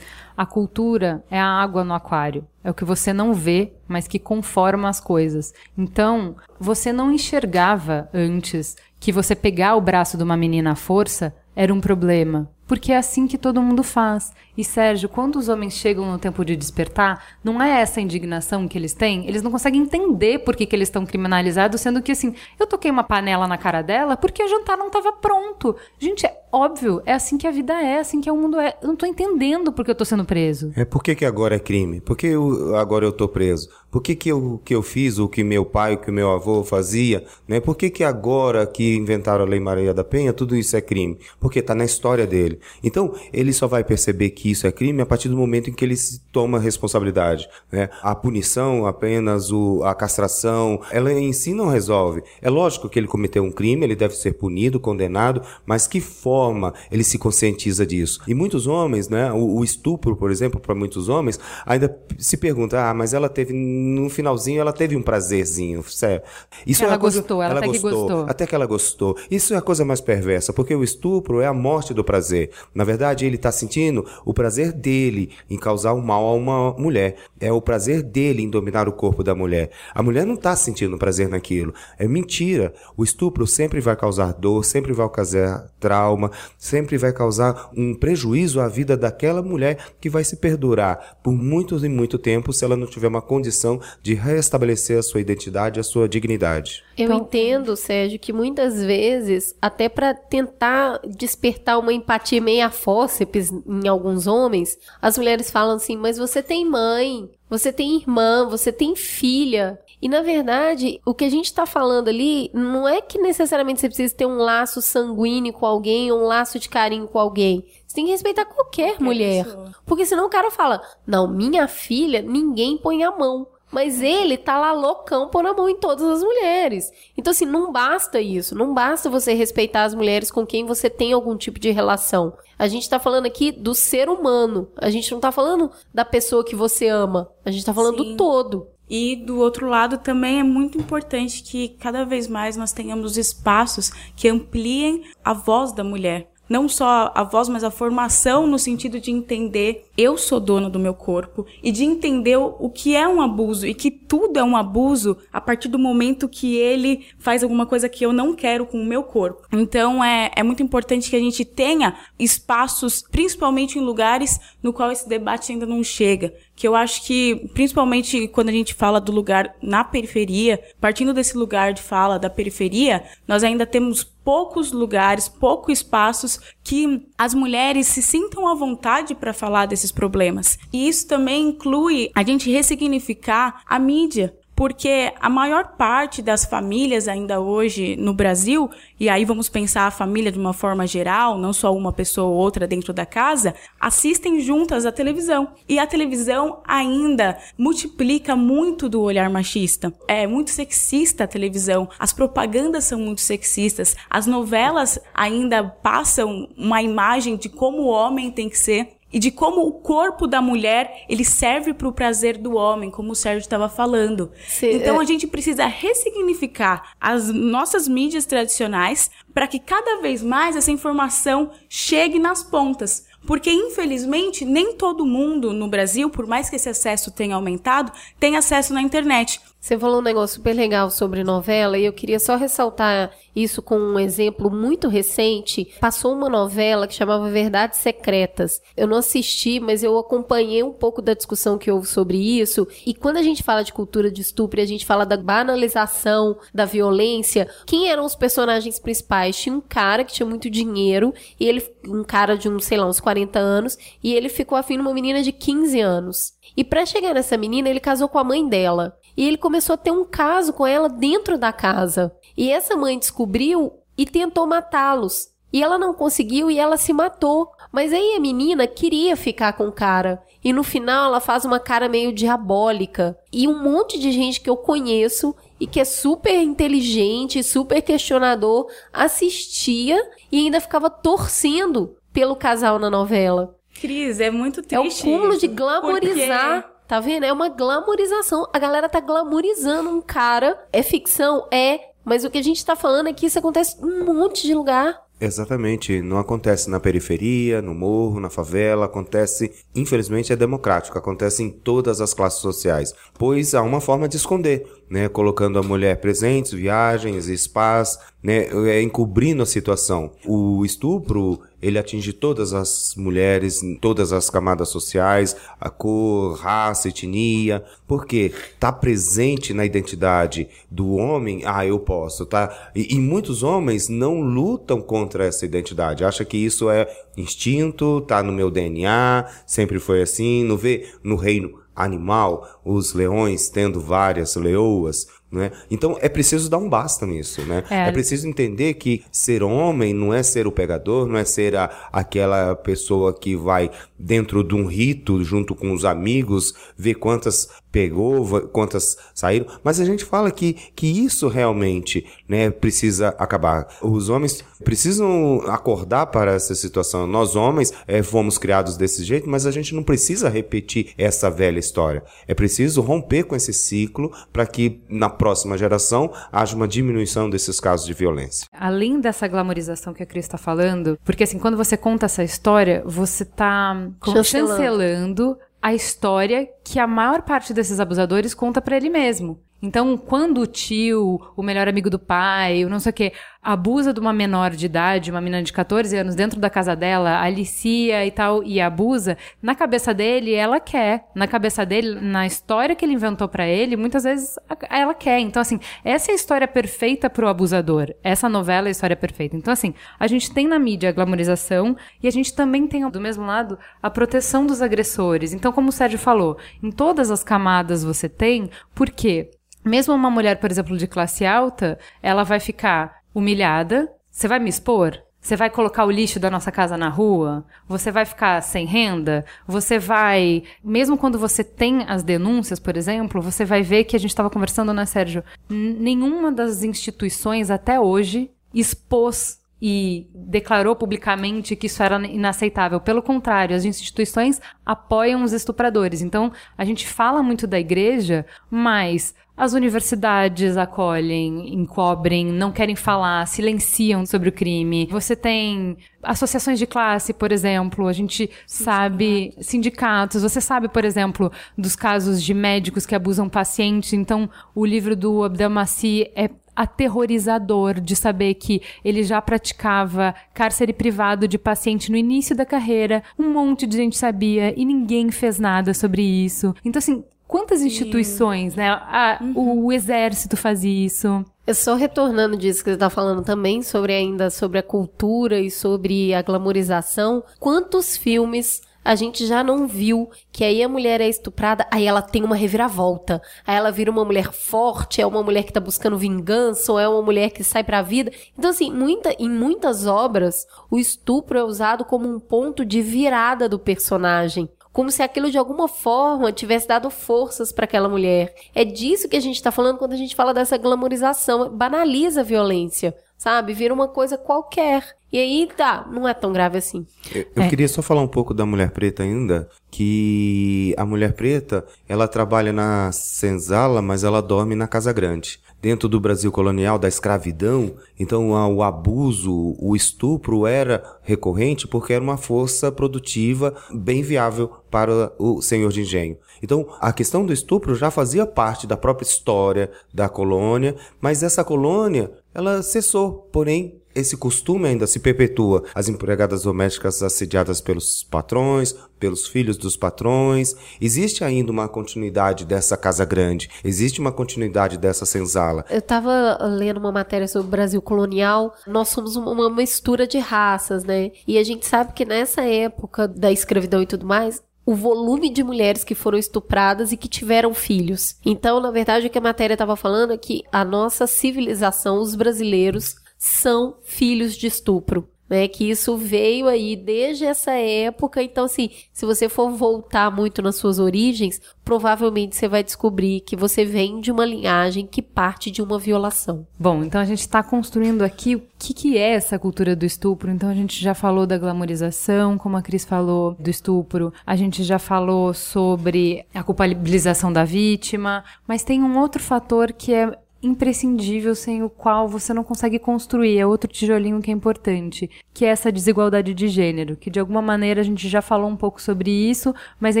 a cultura é a água no aquário. É o que você não vê, mas que conforma as coisas. Então, você não enxergava antes que você pegar o braço de uma menina à força era um problema. Porque é assim que todo mundo faz. E Sérgio, quando os homens chegam no tempo de despertar, não é essa indignação que eles têm? Eles não conseguem entender por que, que eles estão criminalizados, sendo que assim, eu toquei uma panela na cara dela porque o jantar não estava pronto. Gente, é óbvio, é assim que a vida é, é assim que o mundo é. Eu não tô entendendo por que eu tô sendo preso.
É por que, que agora é crime? Por que eu, agora eu tô preso? Por que, que eu, que eu fiz o que meu pai, o que meu avô fazia? Né? Por que, que agora que inventaram a Lei Maria da Penha, tudo isso é crime? Porque tá na história dele. Então, ele só vai perceber que isso é crime a partir do momento em que ele se toma responsabilidade. Né? A punição, apenas o, a castração, ela em si não resolve. É lógico que ele cometeu um crime, ele deve ser punido, condenado, mas que forma ele se conscientiza disso? E muitos homens, né, o, o estupro, por exemplo, para muitos homens, ainda se pergunta, ah, mas ela teve no finalzinho ela teve um prazerzinho, certo?
Isso ela é gostou, coisa, ela, ela até gostou, que gostou.
Até que ela gostou. Isso é a coisa mais perversa, porque o estupro é a morte do prazer. Você. Na verdade, ele está sentindo o prazer dele em causar o mal a uma mulher. É o prazer dele em dominar o corpo da mulher. A mulher não está sentindo prazer naquilo. É mentira. O estupro sempre vai causar dor, sempre vai causar trauma, sempre vai causar um prejuízo à vida daquela mulher que vai se perdurar por muito e muito tempo se ela não tiver uma condição de restabelecer a sua identidade, a sua dignidade.
Eu então, entendo, Sérgio, que muitas vezes, até para tentar despertar uma empatia meia fósseis em alguns homens, as mulheres falam assim: mas você tem mãe, você tem irmã, você tem filha. E na verdade, o que a gente está falando ali não é que necessariamente você precisa ter um laço sanguíneo com alguém ou um laço de carinho com alguém. Você tem que respeitar qualquer, mulher. Porque senão o cara fala: não, minha filha, ninguém põe a mão. Mas ele tá lá loucão pondo a mão em todas as mulheres. Então, assim, não basta isso. Não basta você respeitar as mulheres com quem você tem algum tipo de relação. A gente tá falando aqui do ser humano. A gente não tá falando da pessoa que você ama. A gente tá falando Sim. do todo.
E do outro lado também é muito importante que cada vez mais nós tenhamos espaços que ampliem a voz da mulher não só a voz, mas a formação no sentido de entender eu sou dono do meu corpo e de entender o que é um abuso e que tudo é um abuso a partir do momento que ele faz alguma coisa que eu não quero com o meu corpo. Então é, é muito importante que a gente tenha espaços, principalmente em lugares no qual esse debate ainda não chega. Que eu acho que, principalmente quando a gente fala do lugar na periferia, partindo desse lugar de fala da periferia, nós ainda temos poucos lugares, poucos espaços que as mulheres se sintam à vontade para falar desses problemas. E isso também inclui a gente ressignificar a mídia porque a maior parte das famílias ainda hoje no Brasil, e aí vamos pensar a família de uma forma geral, não só uma pessoa ou outra dentro da casa, assistem juntas a televisão. E a televisão ainda multiplica muito do olhar machista. É muito sexista a televisão, as propagandas são muito sexistas, as novelas ainda passam uma imagem de como o homem tem que ser e de como o corpo da mulher ele serve para o prazer do homem, como o Sérgio estava falando. Sim, então é... a gente precisa ressignificar as nossas mídias tradicionais para que cada vez mais essa informação chegue nas pontas. Porque, infelizmente, nem todo mundo no Brasil, por mais que esse acesso tenha aumentado, tem acesso na internet.
Você falou um negócio super legal sobre novela e eu queria só ressaltar isso com um exemplo muito recente. Passou uma novela que chamava Verdades Secretas. Eu não assisti, mas eu acompanhei um pouco da discussão que houve sobre isso. E quando a gente fala de cultura de estupro, a gente fala da banalização da violência. Quem eram os personagens principais? Tinha um cara que tinha muito dinheiro e ele, um cara de uns, sei lá, uns 40 anos, e ele ficou afim numa menina de 15 anos. E para chegar nessa menina, ele casou com a mãe dela. E ele começou a ter um caso com ela dentro da casa. E essa mãe descobriu e tentou matá-los. E ela não conseguiu e ela se matou. Mas aí a menina queria ficar com o cara. E no final ela faz uma cara meio diabólica. E um monte de gente que eu conheço e que é super inteligente, super questionador, assistia e ainda ficava torcendo pelo casal na novela.
Cris, é muito triste.
É o cúmulo de glamorizar. Tá vendo? É uma glamorização. A galera tá glamorizando um cara. É ficção? É. Mas o que a gente tá falando é que isso acontece em um monte de lugar.
Exatamente, não acontece na periferia, no morro, na favela, acontece, infelizmente é democrático, acontece em todas as classes sociais, pois há uma forma de esconder, né, colocando a mulher presentes, viagens, spas, né, é, encobrindo a situação. O estupro, ele atinge todas as mulheres, todas as camadas sociais, a cor, raça, etnia, porque tá presente na identidade do homem, ah, eu posso, tá? E, e muitos homens não lutam contra essa identidade, acha que isso é instinto, tá no meu DNA, sempre foi assim, não vê no reino animal, os leões tendo várias leoas, né? Então é preciso dar um basta nisso, né? É. é. preciso entender que ser homem não é ser o pegador, não é ser a, aquela pessoa que vai dentro de um rito junto com os amigos ver quantas pegou, quantas saíram, mas a gente fala que, que isso realmente né, precisa acabar. Os homens precisam acordar para essa situação. Nós, homens, é, fomos criados desse jeito, mas a gente não precisa repetir essa velha história. É preciso romper com esse ciclo para que na próxima geração haja uma diminuição desses casos de violência.
Além dessa glamorização que a Cris está falando, porque assim, quando você conta essa história, você está
Chancelando.
chancelando a história que a maior parte desses abusadores conta para ele mesmo. Então, quando o tio, o melhor amigo do pai, o não sei o quê, abusa de uma menor de idade, uma menina de 14 anos, dentro da casa dela, alicia e tal, e abusa, na cabeça dele, ela quer. Na cabeça dele, na história que ele inventou pra ele, muitas vezes ela quer. Então, assim, essa é a história perfeita pro abusador. Essa novela é a história perfeita. Então, assim, a gente tem na mídia a glamorização e a gente também tem, do mesmo lado, a proteção dos agressores. Então, como o Sérgio falou, em todas as camadas você tem, por quê? Mesmo uma mulher, por exemplo, de classe alta, ela vai ficar humilhada. Você vai me expor? Você vai colocar o lixo da nossa casa na rua? Você vai ficar sem renda? Você vai. Mesmo quando você tem as denúncias, por exemplo, você vai ver que a gente estava conversando, né, Sérgio? Nenhuma das instituições até hoje expôs e declarou publicamente que isso era inaceitável. Pelo contrário, as instituições apoiam os estupradores. Então, a gente fala muito da igreja, mas as universidades acolhem, encobrem, não querem falar, silenciam sobre o crime. Você tem associações de classe, por exemplo, a gente sabe sindicatos. Você sabe, por exemplo, dos casos de médicos que abusam pacientes. Então, o livro do Abdelmaci é aterrorizador de saber que ele já praticava cárcere privado de paciente no início da carreira, um monte de gente sabia e ninguém fez nada sobre isso. Então, assim, quantas instituições, né? A- o, o exército fazia isso.
Eu só retornando disso que você tá falando também, sobre ainda sobre a cultura e sobre a glamorização, quantos filmes a gente já não viu que aí a mulher é estuprada, aí ela tem uma reviravolta. Aí ela vira uma mulher forte, é uma mulher que tá buscando vingança, ou é uma mulher que sai pra vida. Então, assim, muita, em muitas obras, o estupro é usado como um ponto de virada do personagem como se aquilo de alguma forma tivesse dado forças para aquela mulher. É disso que a gente tá falando quando a gente fala dessa glamorização, banaliza a violência, sabe? Vira uma coisa qualquer. E aí, tá, não é tão grave assim.
Eu, eu queria só falar um pouco da mulher preta ainda, que a mulher preta, ela trabalha na senzala, mas ela dorme na casa grande. Dentro do Brasil colonial, da escravidão, então a- o abuso, o estupro era recorrente porque era uma força produtiva bem viável para o senhor de engenho. Então, a questão do estupro já fazia parte da própria história da colônia, mas essa colônia, ela cessou, porém esse costume ainda se perpetua. As empregadas domésticas assediadas pelos patrões, pelos filhos dos patrões. Existe ainda uma continuidade dessa casa grande. Existe uma continuidade dessa senzala.
Eu tava lendo uma matéria sobre o Brasil colonial. Nós somos uma mistura de raças, né? E a gente sabe que nessa época da escravidão e tudo mais, o volume de mulheres que foram estupradas e que tiveram filhos. Então, na verdade, o que a matéria estava falando é que a nossa civilização, os brasileiros, são filhos de estupro. Né, que isso veio aí desde essa época. Então, assim, se você for voltar muito nas suas origens, provavelmente você vai descobrir que você vem de uma linhagem que parte de uma violação.
Bom, então a gente está construindo aqui o que, que é essa cultura do estupro. Então a gente já falou da glamorização, como a Cris falou, do estupro. A gente já falou sobre a culpabilização da vítima. Mas tem um outro fator que é imprescindível sem o qual você não consegue construir. É outro tijolinho que é importante, que é essa desigualdade de gênero, que de alguma maneira a gente já falou um pouco sobre isso, mas é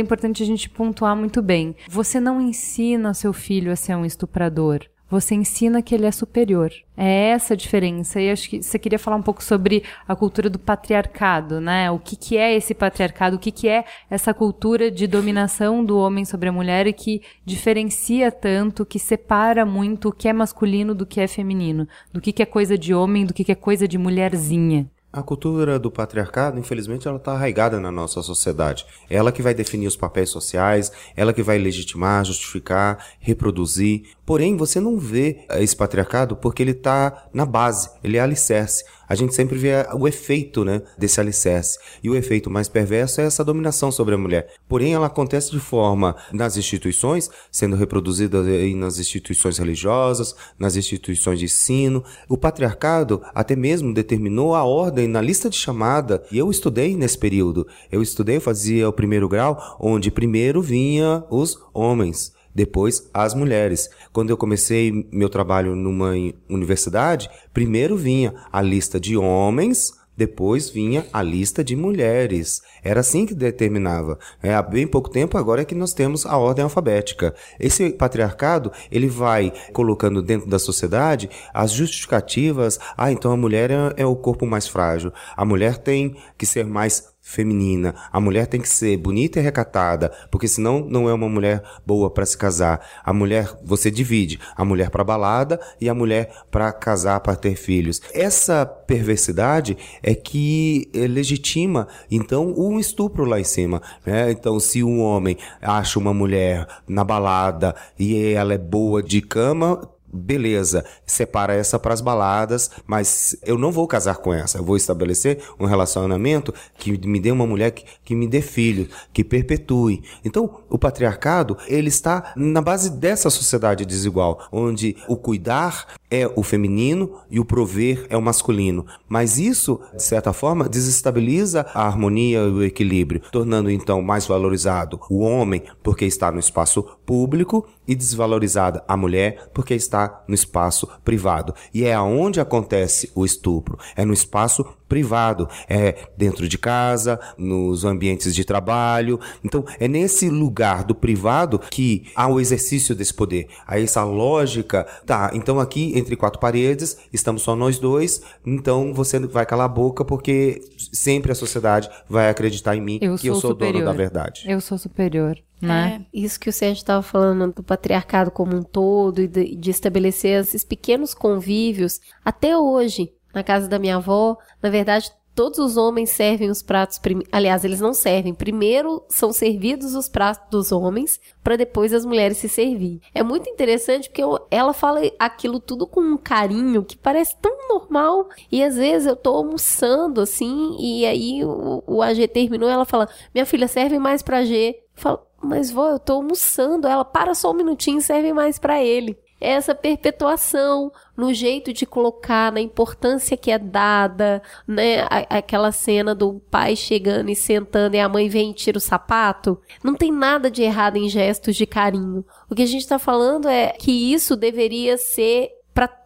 importante a gente pontuar muito bem. Você não ensina seu filho a ser um estuprador. Você ensina que ele é superior. É essa a diferença. E acho que você queria falar um pouco sobre a cultura do patriarcado, né? O que, que é esse patriarcado? O que, que é essa cultura de dominação do homem sobre a mulher e que diferencia tanto, que separa muito o que é masculino do que é feminino, do que, que é coisa de homem, do que, que é coisa de mulherzinha.
A cultura do patriarcado, infelizmente, ela está arraigada na nossa sociedade. Ela que vai definir os papéis sociais, ela que vai legitimar, justificar, reproduzir. Porém, você não vê esse patriarcado porque ele está na base, ele é alicerce. A gente sempre vê o efeito né, desse alicerce. E o efeito mais perverso é essa dominação sobre a mulher. Porém, ela acontece de forma nas instituições, sendo reproduzida nas instituições religiosas, nas instituições de ensino. O patriarcado até mesmo determinou a ordem na lista de chamada. E eu estudei nesse período. Eu estudei, fazia o primeiro grau, onde primeiro vinha os homens depois as mulheres. Quando eu comecei meu trabalho numa universidade, primeiro vinha a lista de homens, depois vinha a lista de mulheres. Era assim que determinava. É, há bem pouco tempo agora é que nós temos a ordem alfabética. Esse patriarcado, ele vai colocando dentro da sociedade as justificativas. Ah, então a mulher é, é o corpo mais frágil. A mulher tem que ser mais feminina. A mulher tem que ser bonita e recatada, porque senão não é uma mulher boa para se casar. A mulher, você divide a mulher para balada e a mulher para casar, para ter filhos. Essa perversidade é que legitima, então, um estupro lá em cima. Né? Então, se um homem acha uma mulher na balada e ela é boa de cama, beleza, separa essa para as baladas, mas eu não vou casar com essa. Eu vou estabelecer um relacionamento que me dê uma mulher que, que me dê filho, que perpetue. Então, o patriarcado, ele está na base dessa sociedade desigual, onde o cuidar é o feminino e o prover é o masculino. Mas isso, de certa forma, desestabiliza a harmonia e o equilíbrio, tornando então mais valorizado o homem porque está no espaço público e desvalorizada a mulher porque está no espaço privado. E é aonde acontece o estupro, é no espaço privado, é dentro de casa, nos ambientes de trabalho. Então, é nesse lugar do privado que há o exercício desse poder. Aí essa lógica, tá, então aqui entre quatro paredes, estamos só nós dois, então você vai calar a boca porque sempre a sociedade vai acreditar em mim
eu
que eu sou
superior.
dono da verdade.
Eu sou superior. Né?
É, isso que o Sérgio estava falando do patriarcado como um todo e de, de estabelecer esses pequenos convívios. Até hoje, na casa da minha avó, na verdade, todos os homens servem os pratos. Prim... Aliás, eles não servem. Primeiro são servidos os pratos dos homens, para depois as mulheres se servir. É muito interessante porque eu, ela fala aquilo tudo com um carinho que parece tão normal. E às vezes eu tô almoçando assim, e aí o, o AG terminou. Ela fala: Minha filha, serve mais pra G. Eu falo, mas vó, eu tô almoçando. Ela para só um minutinho serve mais para ele. Essa perpetuação no jeito de colocar, na importância que é dada, né? aquela cena do pai chegando e sentando e a mãe vem e tira o sapato. Não tem nada de errado em gestos de carinho. O que a gente está falando é que isso deveria ser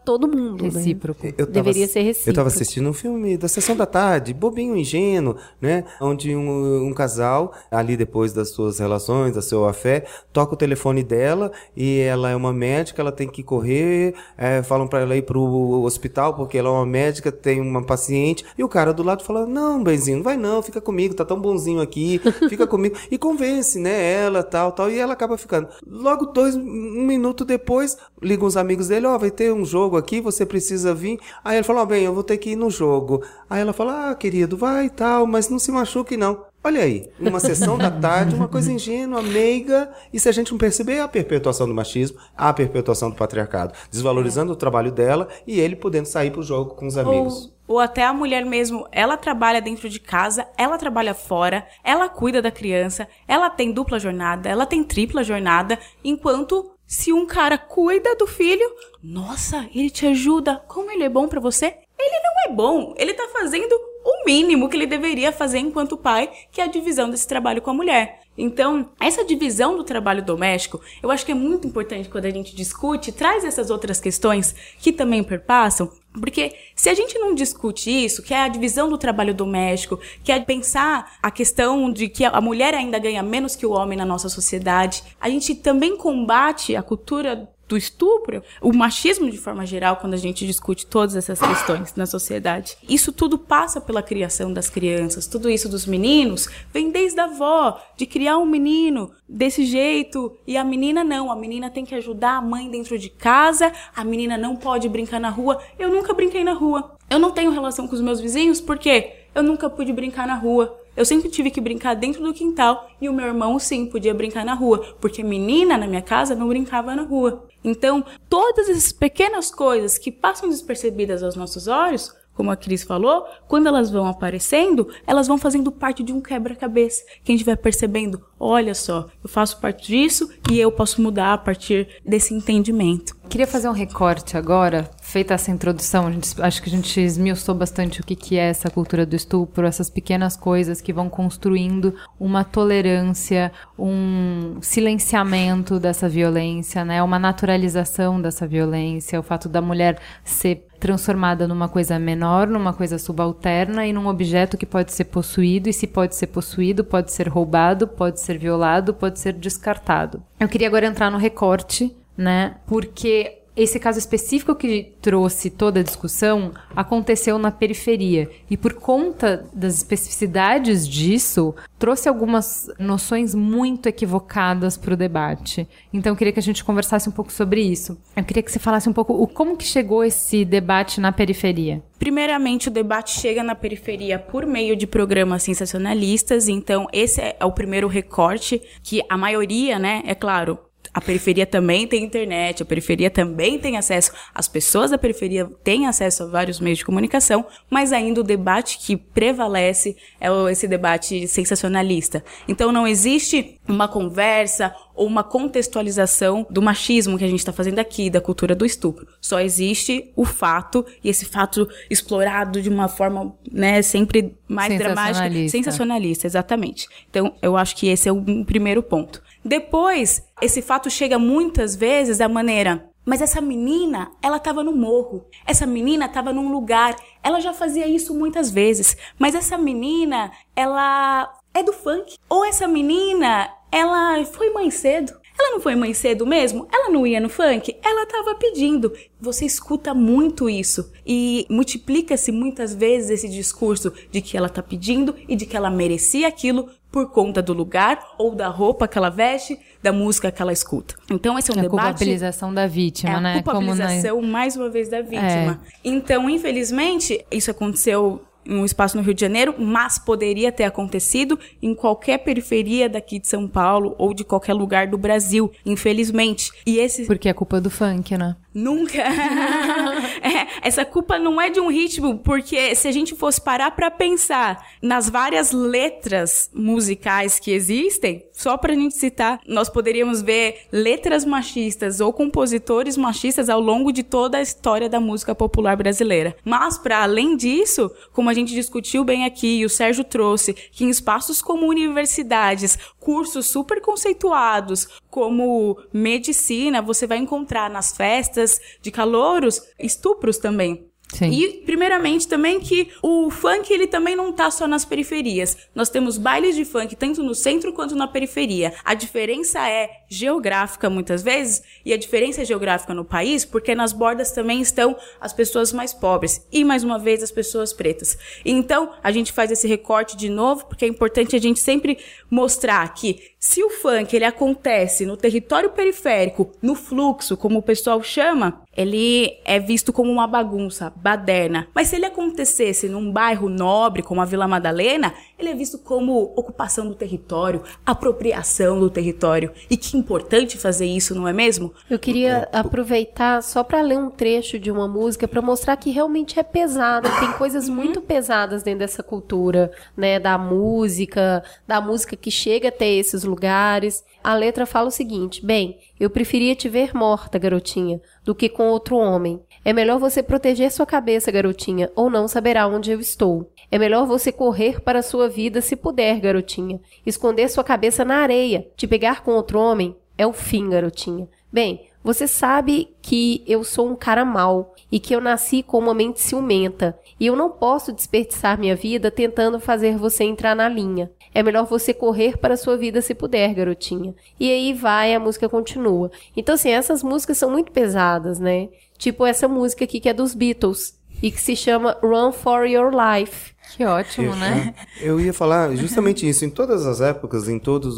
todo mundo. né?
Recíproco.
Eu tava-
Deveria ser recíproco.
Eu estava assistindo um filme da Sessão da Tarde, bobinho, ingênuo, né? Onde um, um casal, ali depois das suas relações, da sua fé, toca o telefone dela e ela é uma médica, ela tem que correr, é, falam para ela ir pro hospital porque ela é uma médica, tem uma paciente, e o cara do lado fala, não, benzinho, não vai não, fica comigo, tá tão bonzinho aqui, fica comigo. E convence, né, ela, tal, tal, e ela acaba ficando. Logo, dois, um minuto depois, ligam os amigos dele, ó, vai ter um jogo aqui, você precisa vir. Aí ele falou, ó, bem, eu vou ter que ir no jogo. Aí ela fala, ah, querido, vai e tal, mas não se machuque não. Olha aí, uma sessão da tarde, uma coisa ingênua, meiga, e se a gente não perceber, é a perpetuação do machismo, a perpetuação do patriarcado, desvalorizando o trabalho dela e ele podendo sair pro jogo com os amigos.
Ou, ou até a mulher mesmo, ela trabalha dentro de casa, ela trabalha fora, ela cuida da criança, ela tem dupla jornada, ela tem tripla jornada, enquanto se um cara cuida do filho, nossa, ele te ajuda, como ele é bom pra você? Ele não é bom, ele tá fazendo o mínimo que ele deveria fazer enquanto pai, que é a divisão desse trabalho com a mulher. Então, essa divisão do trabalho doméstico, eu acho que é muito importante quando a gente discute, traz essas outras questões que também perpassam, porque se a gente não discute isso, que é a divisão do trabalho doméstico, que é pensar a questão de que a mulher ainda ganha menos que o homem na nossa sociedade, a gente também combate a cultura do estupro, o machismo de forma geral, quando a gente discute todas essas questões na sociedade. Isso tudo passa pela criação das crianças, tudo isso dos meninos vem desde a avó, de criar um menino desse jeito, e a menina não, a menina tem que ajudar a mãe dentro de casa, a menina não pode brincar na rua. Eu nunca brinquei na rua. Eu não tenho relação com os meus vizinhos porque eu nunca pude brincar na rua. Eu sempre tive que brincar dentro do quintal e o meu irmão sim podia brincar na rua, porque menina na minha casa não brincava na rua. Então, todas essas pequenas coisas que passam despercebidas aos nossos olhos como a Cris falou, quando elas vão aparecendo, elas vão fazendo parte de um quebra-cabeça. Que a gente vai percebendo, olha só, eu faço parte disso e eu posso mudar a partir desse entendimento.
Queria fazer um recorte agora, feita essa introdução, gente, acho que a gente esmiuçou bastante o que, que é essa cultura do estupro, essas pequenas coisas que vão construindo uma tolerância, um silenciamento dessa violência, né? uma naturalização dessa violência, o fato da mulher ser transformada numa coisa menor, numa coisa subalterna e num objeto que pode ser possuído, e se pode ser possuído, pode ser roubado, pode ser violado, pode ser descartado. Eu queria agora entrar no recorte né? Porque esse caso específico que trouxe toda a discussão aconteceu na periferia. E por conta das especificidades disso, trouxe algumas noções muito equivocadas para o debate. Então eu queria que a gente conversasse um pouco sobre isso. Eu queria que você falasse um pouco o como que chegou esse debate na periferia.
Primeiramente, o debate chega na periferia por meio de programas sensacionalistas, então esse é o primeiro recorte que a maioria, né, é claro, a periferia também tem internet, a periferia também tem acesso, as pessoas da periferia têm acesso a vários meios de comunicação, mas ainda o debate que prevalece é esse debate sensacionalista. Então não existe uma conversa ou uma contextualização do machismo que a gente está fazendo aqui, da cultura do estupro. Só existe o fato, e esse fato explorado de uma forma, né, sempre mais dramática. Sensacionalista, exatamente. Então, eu acho que esse é o primeiro ponto. Depois, esse fato chega muitas vezes da maneira mas essa menina, ela estava no morro. Essa menina estava num lugar. Ela já fazia isso muitas vezes. Mas essa menina, ela é do funk. Ou essa menina, ela foi mãe cedo. Ela não foi mãe cedo mesmo? Ela não ia no funk? Ela estava pedindo. Você escuta muito isso. E multiplica-se muitas vezes esse discurso de que ela está pedindo e de que ela merecia aquilo por conta do lugar ou da roupa que ela veste, da música que ela escuta. Então esse é um
a
debate.
A culpabilização da vítima,
é
né?
A culpabilização, Como mais uma vez, da vítima. É. Então, infelizmente, isso aconteceu um espaço no Rio de Janeiro, mas poderia ter acontecido em qualquer periferia daqui de São Paulo ou de qualquer lugar do Brasil, infelizmente. E esse
porque é culpa do funk, né?
Nunca. é, essa culpa não é de um ritmo, porque se a gente fosse parar para pensar nas várias letras musicais que existem, só pra gente citar, nós poderíamos ver letras machistas ou compositores machistas ao longo de toda a história da música popular brasileira. Mas para além disso, como a gente discutiu bem aqui e o Sérgio trouxe, que em espaços como universidades, cursos super conceituados, como medicina, você vai encontrar nas festas de calouros estupros também.
Sim.
E, primeiramente, também que o funk, ele também não tá só nas periferias. Nós temos bailes de funk tanto no centro quanto na periferia. A diferença é geográfica, muitas vezes, e a diferença é geográfica no país, porque nas bordas também estão as pessoas mais pobres. E, mais uma vez, as pessoas pretas. Então, a gente faz esse recorte de novo, porque é importante a gente sempre mostrar que se o funk ele acontece no território periférico, no fluxo, como o pessoal chama, ele é visto como uma bagunça, baderna. Mas se ele acontecesse num bairro nobre, como a Vila Madalena, ele é visto como ocupação do território, apropriação do território. E que importante fazer isso, não é mesmo?
Eu queria aproveitar só para ler um trecho de uma música para mostrar que realmente é pesada, tem coisas uhum. muito pesadas dentro dessa cultura, né, da música, da música que chega até esses lugares. A letra fala o seguinte: Bem, eu preferia te ver morta, garotinha, do que com outro homem. É melhor você proteger sua cabeça, garotinha, ou não saberá onde eu estou. É melhor você correr para a sua vida se puder, garotinha. Esconder sua cabeça na areia. Te pegar com outro homem é o fim, garotinha. Bem, você sabe que eu sou um cara mau e que eu nasci com uma mente ciumenta e eu não posso desperdiçar minha vida tentando fazer você entrar na linha. É melhor você correr para a sua vida se puder, garotinha. E aí vai, a música continua. Então, assim, essas músicas são muito pesadas, né? Tipo essa música aqui que é dos Beatles e que se chama Run for Your Life.
Que ótimo, né?
Eu ia falar justamente isso. Em todas as épocas, em todas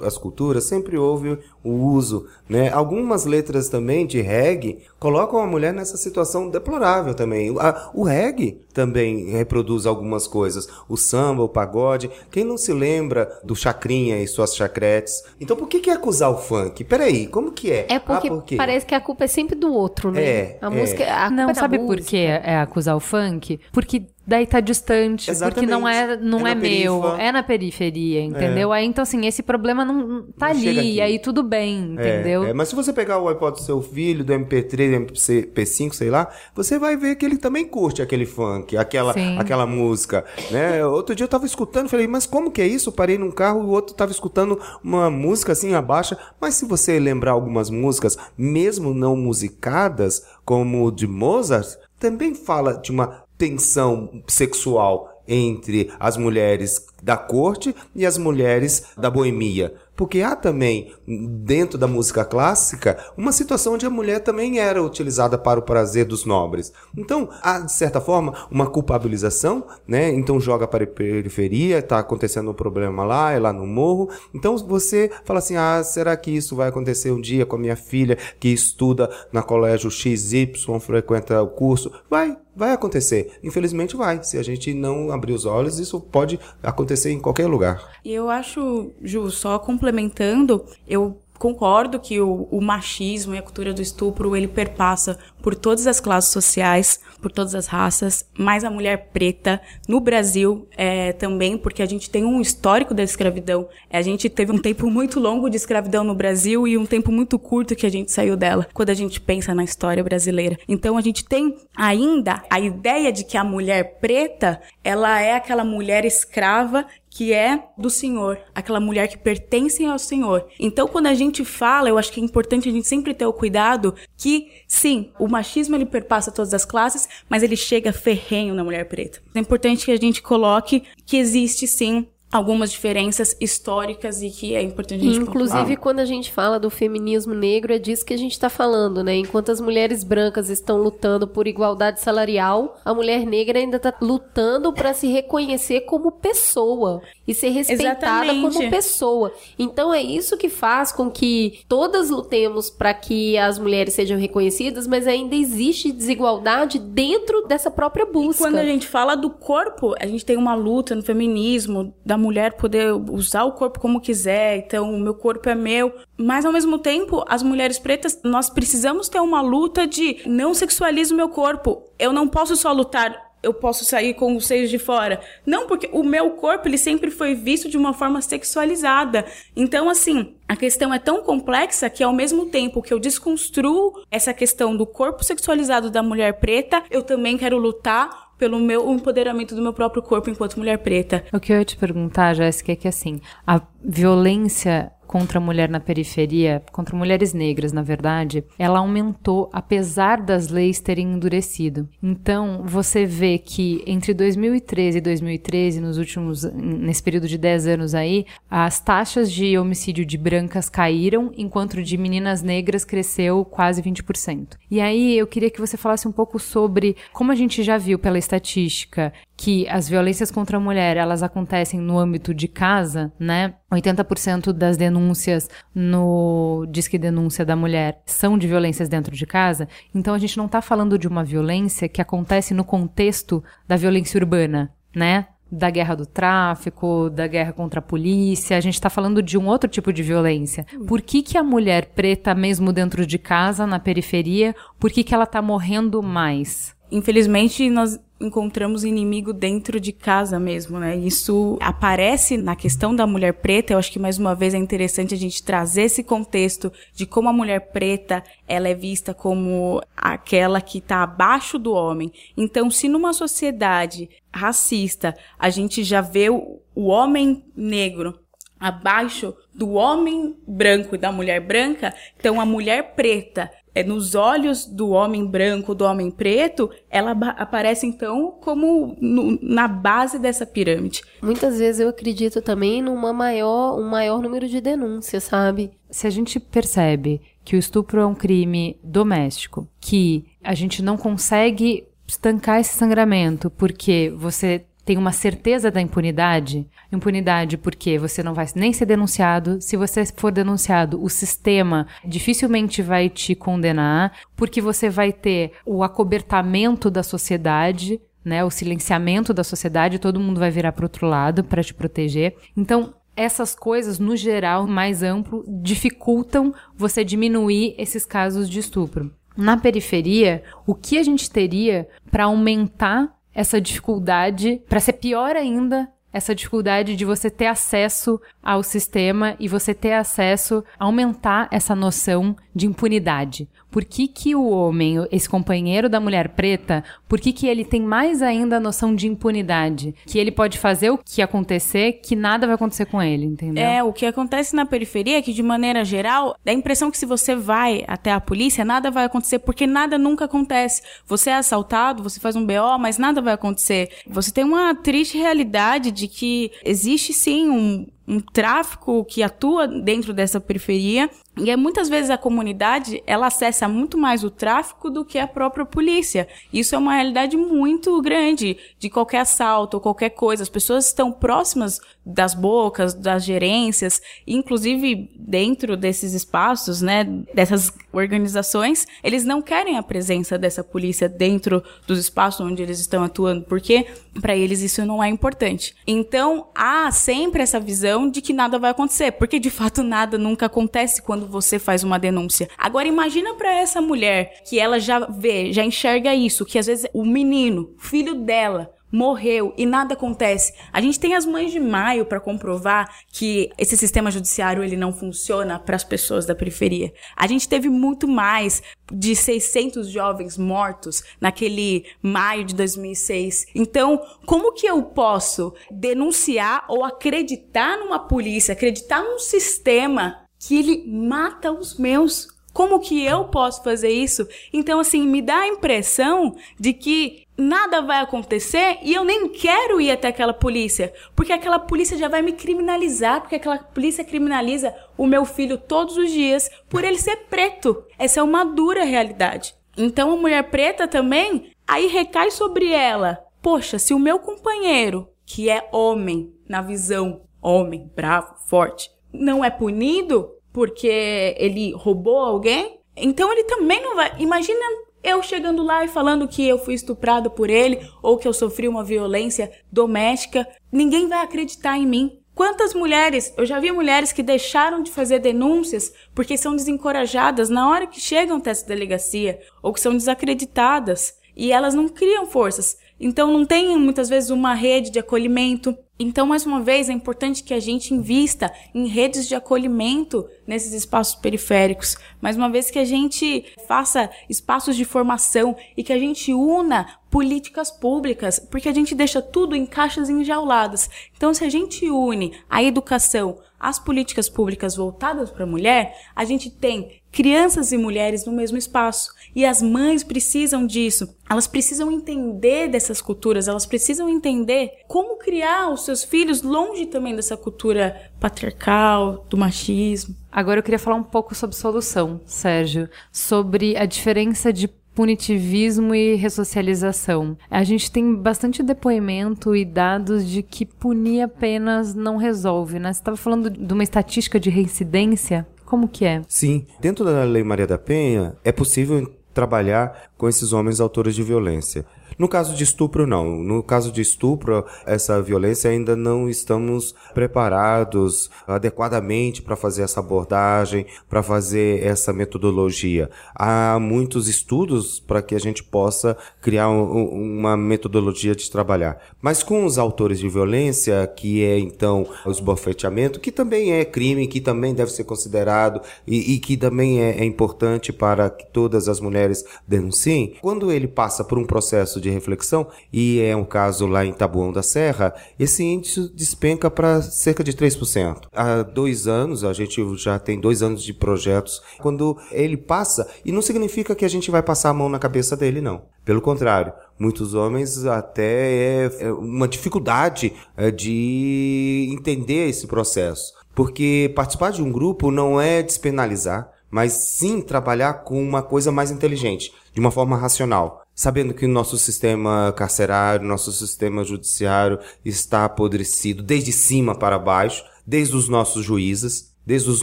as culturas, sempre houve o uso, né? Algumas letras também de reggae colocam a mulher nessa situação deplorável também. A- O reggae também reproduz algumas coisas. O samba, o pagode. Quem não se lembra do Chacrinha e suas chacretes? Então por que que acusar o funk? Peraí, como que é?
É porque
Ah, por quê?
parece que a culpa é sempre do outro, né?
É,
a
é.
música, a culpa é
Não,
da
sabe por
música.
que é acusar o funk? Porque daí tá distante, porque não é, não
É
é, meu,
perifa.
é na periferia, entendeu? Aí então assim, esse problema não tá
Não
ali, aí tudo bem,
É,
entendeu?
é, mas se você pegar o iPod do seu filho, do MP3, do MP5, sei lá, você vai ver que ele também curte aquele funk, aquela,
Sim.
aquela música, né? Outro dia eu tava escutando, falei, mas como que é isso? Eu parei num carro e o outro tava escutando uma música assim, abaixa. Mas se você lembrar algumas músicas, mesmo não musicadas, como de Mozart, também fala de uma tensão sexual entre as mulheres da corte e as mulheres da boemia. Porque há também, dentro da música clássica, uma situação onde a mulher também era utilizada para o prazer dos nobres. Então, há, de certa forma, uma culpabilização, né? Então joga para a periferia, está acontecendo um problema lá, é lá no morro. Então você fala assim: ah, será que isso vai acontecer um dia com a minha filha que estuda na colégio XY, frequenta o curso? Vai, vai acontecer. Infelizmente vai. Se a gente não abrir os olhos, isso pode acontecer em qualquer lugar.
E eu acho, Ju, só complementando, eu concordo que o, o machismo e a cultura do estupro, ele perpassa por todas as classes sociais, por todas as raças, mas a mulher preta no Brasil é, também, porque a gente tem um histórico da escravidão. A gente teve um tempo muito longo de escravidão no Brasil e um tempo muito curto que a gente saiu dela, quando a gente pensa na história brasileira. Então a gente tem ainda a ideia de que a mulher preta, ela é aquela mulher escrava que é do Senhor, aquela mulher que pertence ao Senhor. Então, quando a gente fala, eu acho que é importante a gente sempre ter o cuidado que, sim, o machismo ele perpassa todas as classes, mas ele chega ferrenho na mulher preta. É importante que a gente coloque que existe, sim, algumas diferenças históricas e que é importante a gente
Inclusive,
pontuar.
quando a gente fala do feminismo negro, é disso que a gente está falando, né? Enquanto as mulheres brancas estão lutando por igualdade salarial, a mulher negra ainda está lutando para se reconhecer como pessoa e ser respeitada
Exatamente.
como pessoa. Então, é isso que faz com que todas lutemos para que as mulheres sejam reconhecidas, mas ainda existe desigualdade dentro dessa própria busca.
Quando a gente fala do corpo, a gente tem uma luta no feminismo da mulher poder usar o corpo como quiser, então o meu corpo é meu. Mas ao mesmo tempo, as mulheres pretas, nós precisamos ter uma luta de não sexualizo o meu corpo. Eu não posso só lutar eu posso sair com os seios de fora. Não, porque o meu corpo, ele sempre foi visto de uma forma sexualizada. Então, assim, a questão é tão complexa que ao mesmo tempo que eu desconstruo essa questão do corpo sexualizado da mulher preta, eu também quero lutar pelo meu empoderamento do meu próprio corpo enquanto mulher preta.
O que eu ia te perguntar, Jéssica, é que assim, a violência contra a mulher na periferia, contra mulheres negras, na verdade, ela aumentou apesar das leis terem endurecido. Então, você vê que entre 2013 e 2013, nos últimos nesse período de 10 anos aí, as taxas de homicídio de brancas caíram, enquanto de meninas negras cresceu quase 20%. E aí eu queria que você falasse um pouco sobre como a gente já viu pela estatística que as violências contra a mulher, elas acontecem no âmbito de casa, né? 80% das denúncias no Disque Denúncia da Mulher são de violências dentro de casa. Então a gente não tá falando de uma violência que acontece no contexto da violência urbana, né? Da guerra do tráfico, da guerra contra a polícia, a gente tá falando de um outro tipo de violência. Por que que a mulher preta, mesmo dentro de casa, na periferia, por que que ela tá morrendo mais?
Infelizmente, nós encontramos inimigo dentro de casa mesmo, né? Isso aparece na questão da mulher preta. Eu acho que mais uma vez é interessante a gente trazer esse contexto de como a mulher preta ela é vista como aquela que está abaixo do homem. Então, se numa sociedade racista a gente já vê o, o homem negro abaixo do homem branco e da mulher branca, então a mulher preta é, nos olhos do homem branco, do homem preto, ela aparece então como no, na base dessa pirâmide.
Muitas vezes eu acredito também numa maior, um maior número de denúncias, sabe?
Se a gente percebe que o estupro é um crime doméstico, que a gente não consegue estancar esse sangramento porque você tem uma certeza da impunidade. Impunidade porque você não vai nem ser denunciado. Se você for denunciado, o sistema dificilmente vai te condenar, porque você vai ter o acobertamento da sociedade. Né, o silenciamento da sociedade, todo mundo vai virar para outro lado para te proteger. Então, essas coisas, no geral, mais amplo, dificultam você diminuir esses casos de estupro. Na periferia, o que a gente teria para aumentar essa dificuldade, para ser pior ainda, essa dificuldade de você ter acesso ao sistema e você ter acesso a aumentar essa noção de impunidade. Por que, que o homem, esse companheiro da mulher preta, por que, que ele tem mais ainda a noção de impunidade? Que ele pode fazer o que acontecer, que nada vai acontecer com ele, entendeu?
É, o que acontece na periferia é que, de maneira geral, dá a impressão que se você vai até a polícia, nada vai acontecer, porque nada nunca acontece. Você é assaltado, você faz um BO, mas nada vai acontecer. Você tem uma triste realidade de que existe sim um, um tráfico que atua dentro dessa periferia e é, muitas vezes a comunidade ela acessa muito mais o tráfico do que a própria polícia. Isso é uma realidade muito grande de qualquer assalto ou qualquer coisa. As pessoas estão próximas das bocas, das gerências, inclusive dentro desses espaços, né, dessas organizações, eles não querem a presença dessa polícia dentro dos espaços onde eles estão atuando, porque para eles isso não é importante. Então, há sempre essa visão de que nada vai acontecer, porque de fato nada nunca acontece quando você faz uma denúncia. Agora imagina para essa mulher que ela já vê, já enxerga isso, que às vezes o menino, filho dela, morreu e nada acontece. A gente tem as mães de maio para comprovar que esse sistema judiciário ele não funciona para as pessoas da periferia. A gente teve muito mais de 600 jovens mortos naquele maio de 2006. Então, como que eu posso denunciar ou acreditar numa polícia, acreditar num sistema que ele mata os meus? Como que eu posso fazer isso? Então, assim, me dá a impressão de que nada vai acontecer e eu nem quero ir até aquela polícia, porque aquela polícia já vai me criminalizar, porque aquela polícia criminaliza o meu filho todos os dias por ele ser preto. Essa é uma dura realidade. Então, a mulher preta também, aí recai sobre ela. Poxa, se o meu companheiro, que é homem, na visão homem, bravo, forte, não é punido, porque ele roubou alguém, então ele também não vai. Imagina eu chegando lá e falando que eu fui estuprado por ele ou que eu sofri uma violência doméstica. Ninguém vai acreditar em mim. Quantas mulheres, eu já vi mulheres que deixaram de fazer denúncias porque são desencorajadas na hora que chegam até essa delegacia ou que são desacreditadas e elas não criam forças. Então não tem muitas vezes uma rede de acolhimento. Então, mais uma vez, é importante que a gente invista em redes de acolhimento nesses espaços periféricos. Mais uma vez que a gente faça espaços de formação e que a gente una políticas públicas, porque a gente deixa tudo em caixas enjauladas. Então, se a gente une a educação às políticas públicas voltadas para a mulher, a gente tem crianças e mulheres no mesmo espaço. E as mães precisam disso. Elas precisam entender dessas culturas, elas precisam entender como criar os seus filhos longe também dessa cultura patriarcal, do machismo.
Agora eu queria falar um pouco sobre solução, Sérgio, sobre a diferença de punitivismo e ressocialização. A gente tem bastante depoimento e dados de que punir apenas não resolve, né? Você estava falando de uma estatística de reincidência. Como que é?
Sim, dentro da Lei Maria da Penha é possível trabalhar com esses homens autores de violência. No caso de estupro, não. No caso de estupro, essa violência ainda não estamos preparados adequadamente para fazer essa abordagem, para fazer essa metodologia. Há muitos estudos para que a gente possa criar um, uma metodologia de trabalhar. Mas com os autores de violência, que é então o esbofeteamento, que também é crime, que também deve ser considerado e, e que também é, é importante para que todas as mulheres denunciem, quando ele passa por um processo de de reflexão, e é um caso lá em Tabuão da Serra, esse índice despenca para cerca de 3%. Há dois anos, a gente já tem dois anos de projetos, quando ele passa, e não significa que a gente vai passar a mão na cabeça dele, não. Pelo contrário, muitos homens até é, é uma dificuldade é, de entender esse processo. Porque participar de um grupo não é despenalizar, mas sim trabalhar com uma coisa mais inteligente, de uma forma racional. Sabendo que o nosso sistema carcerário, nosso sistema judiciário está apodrecido desde cima para baixo, desde os nossos juízes, desde os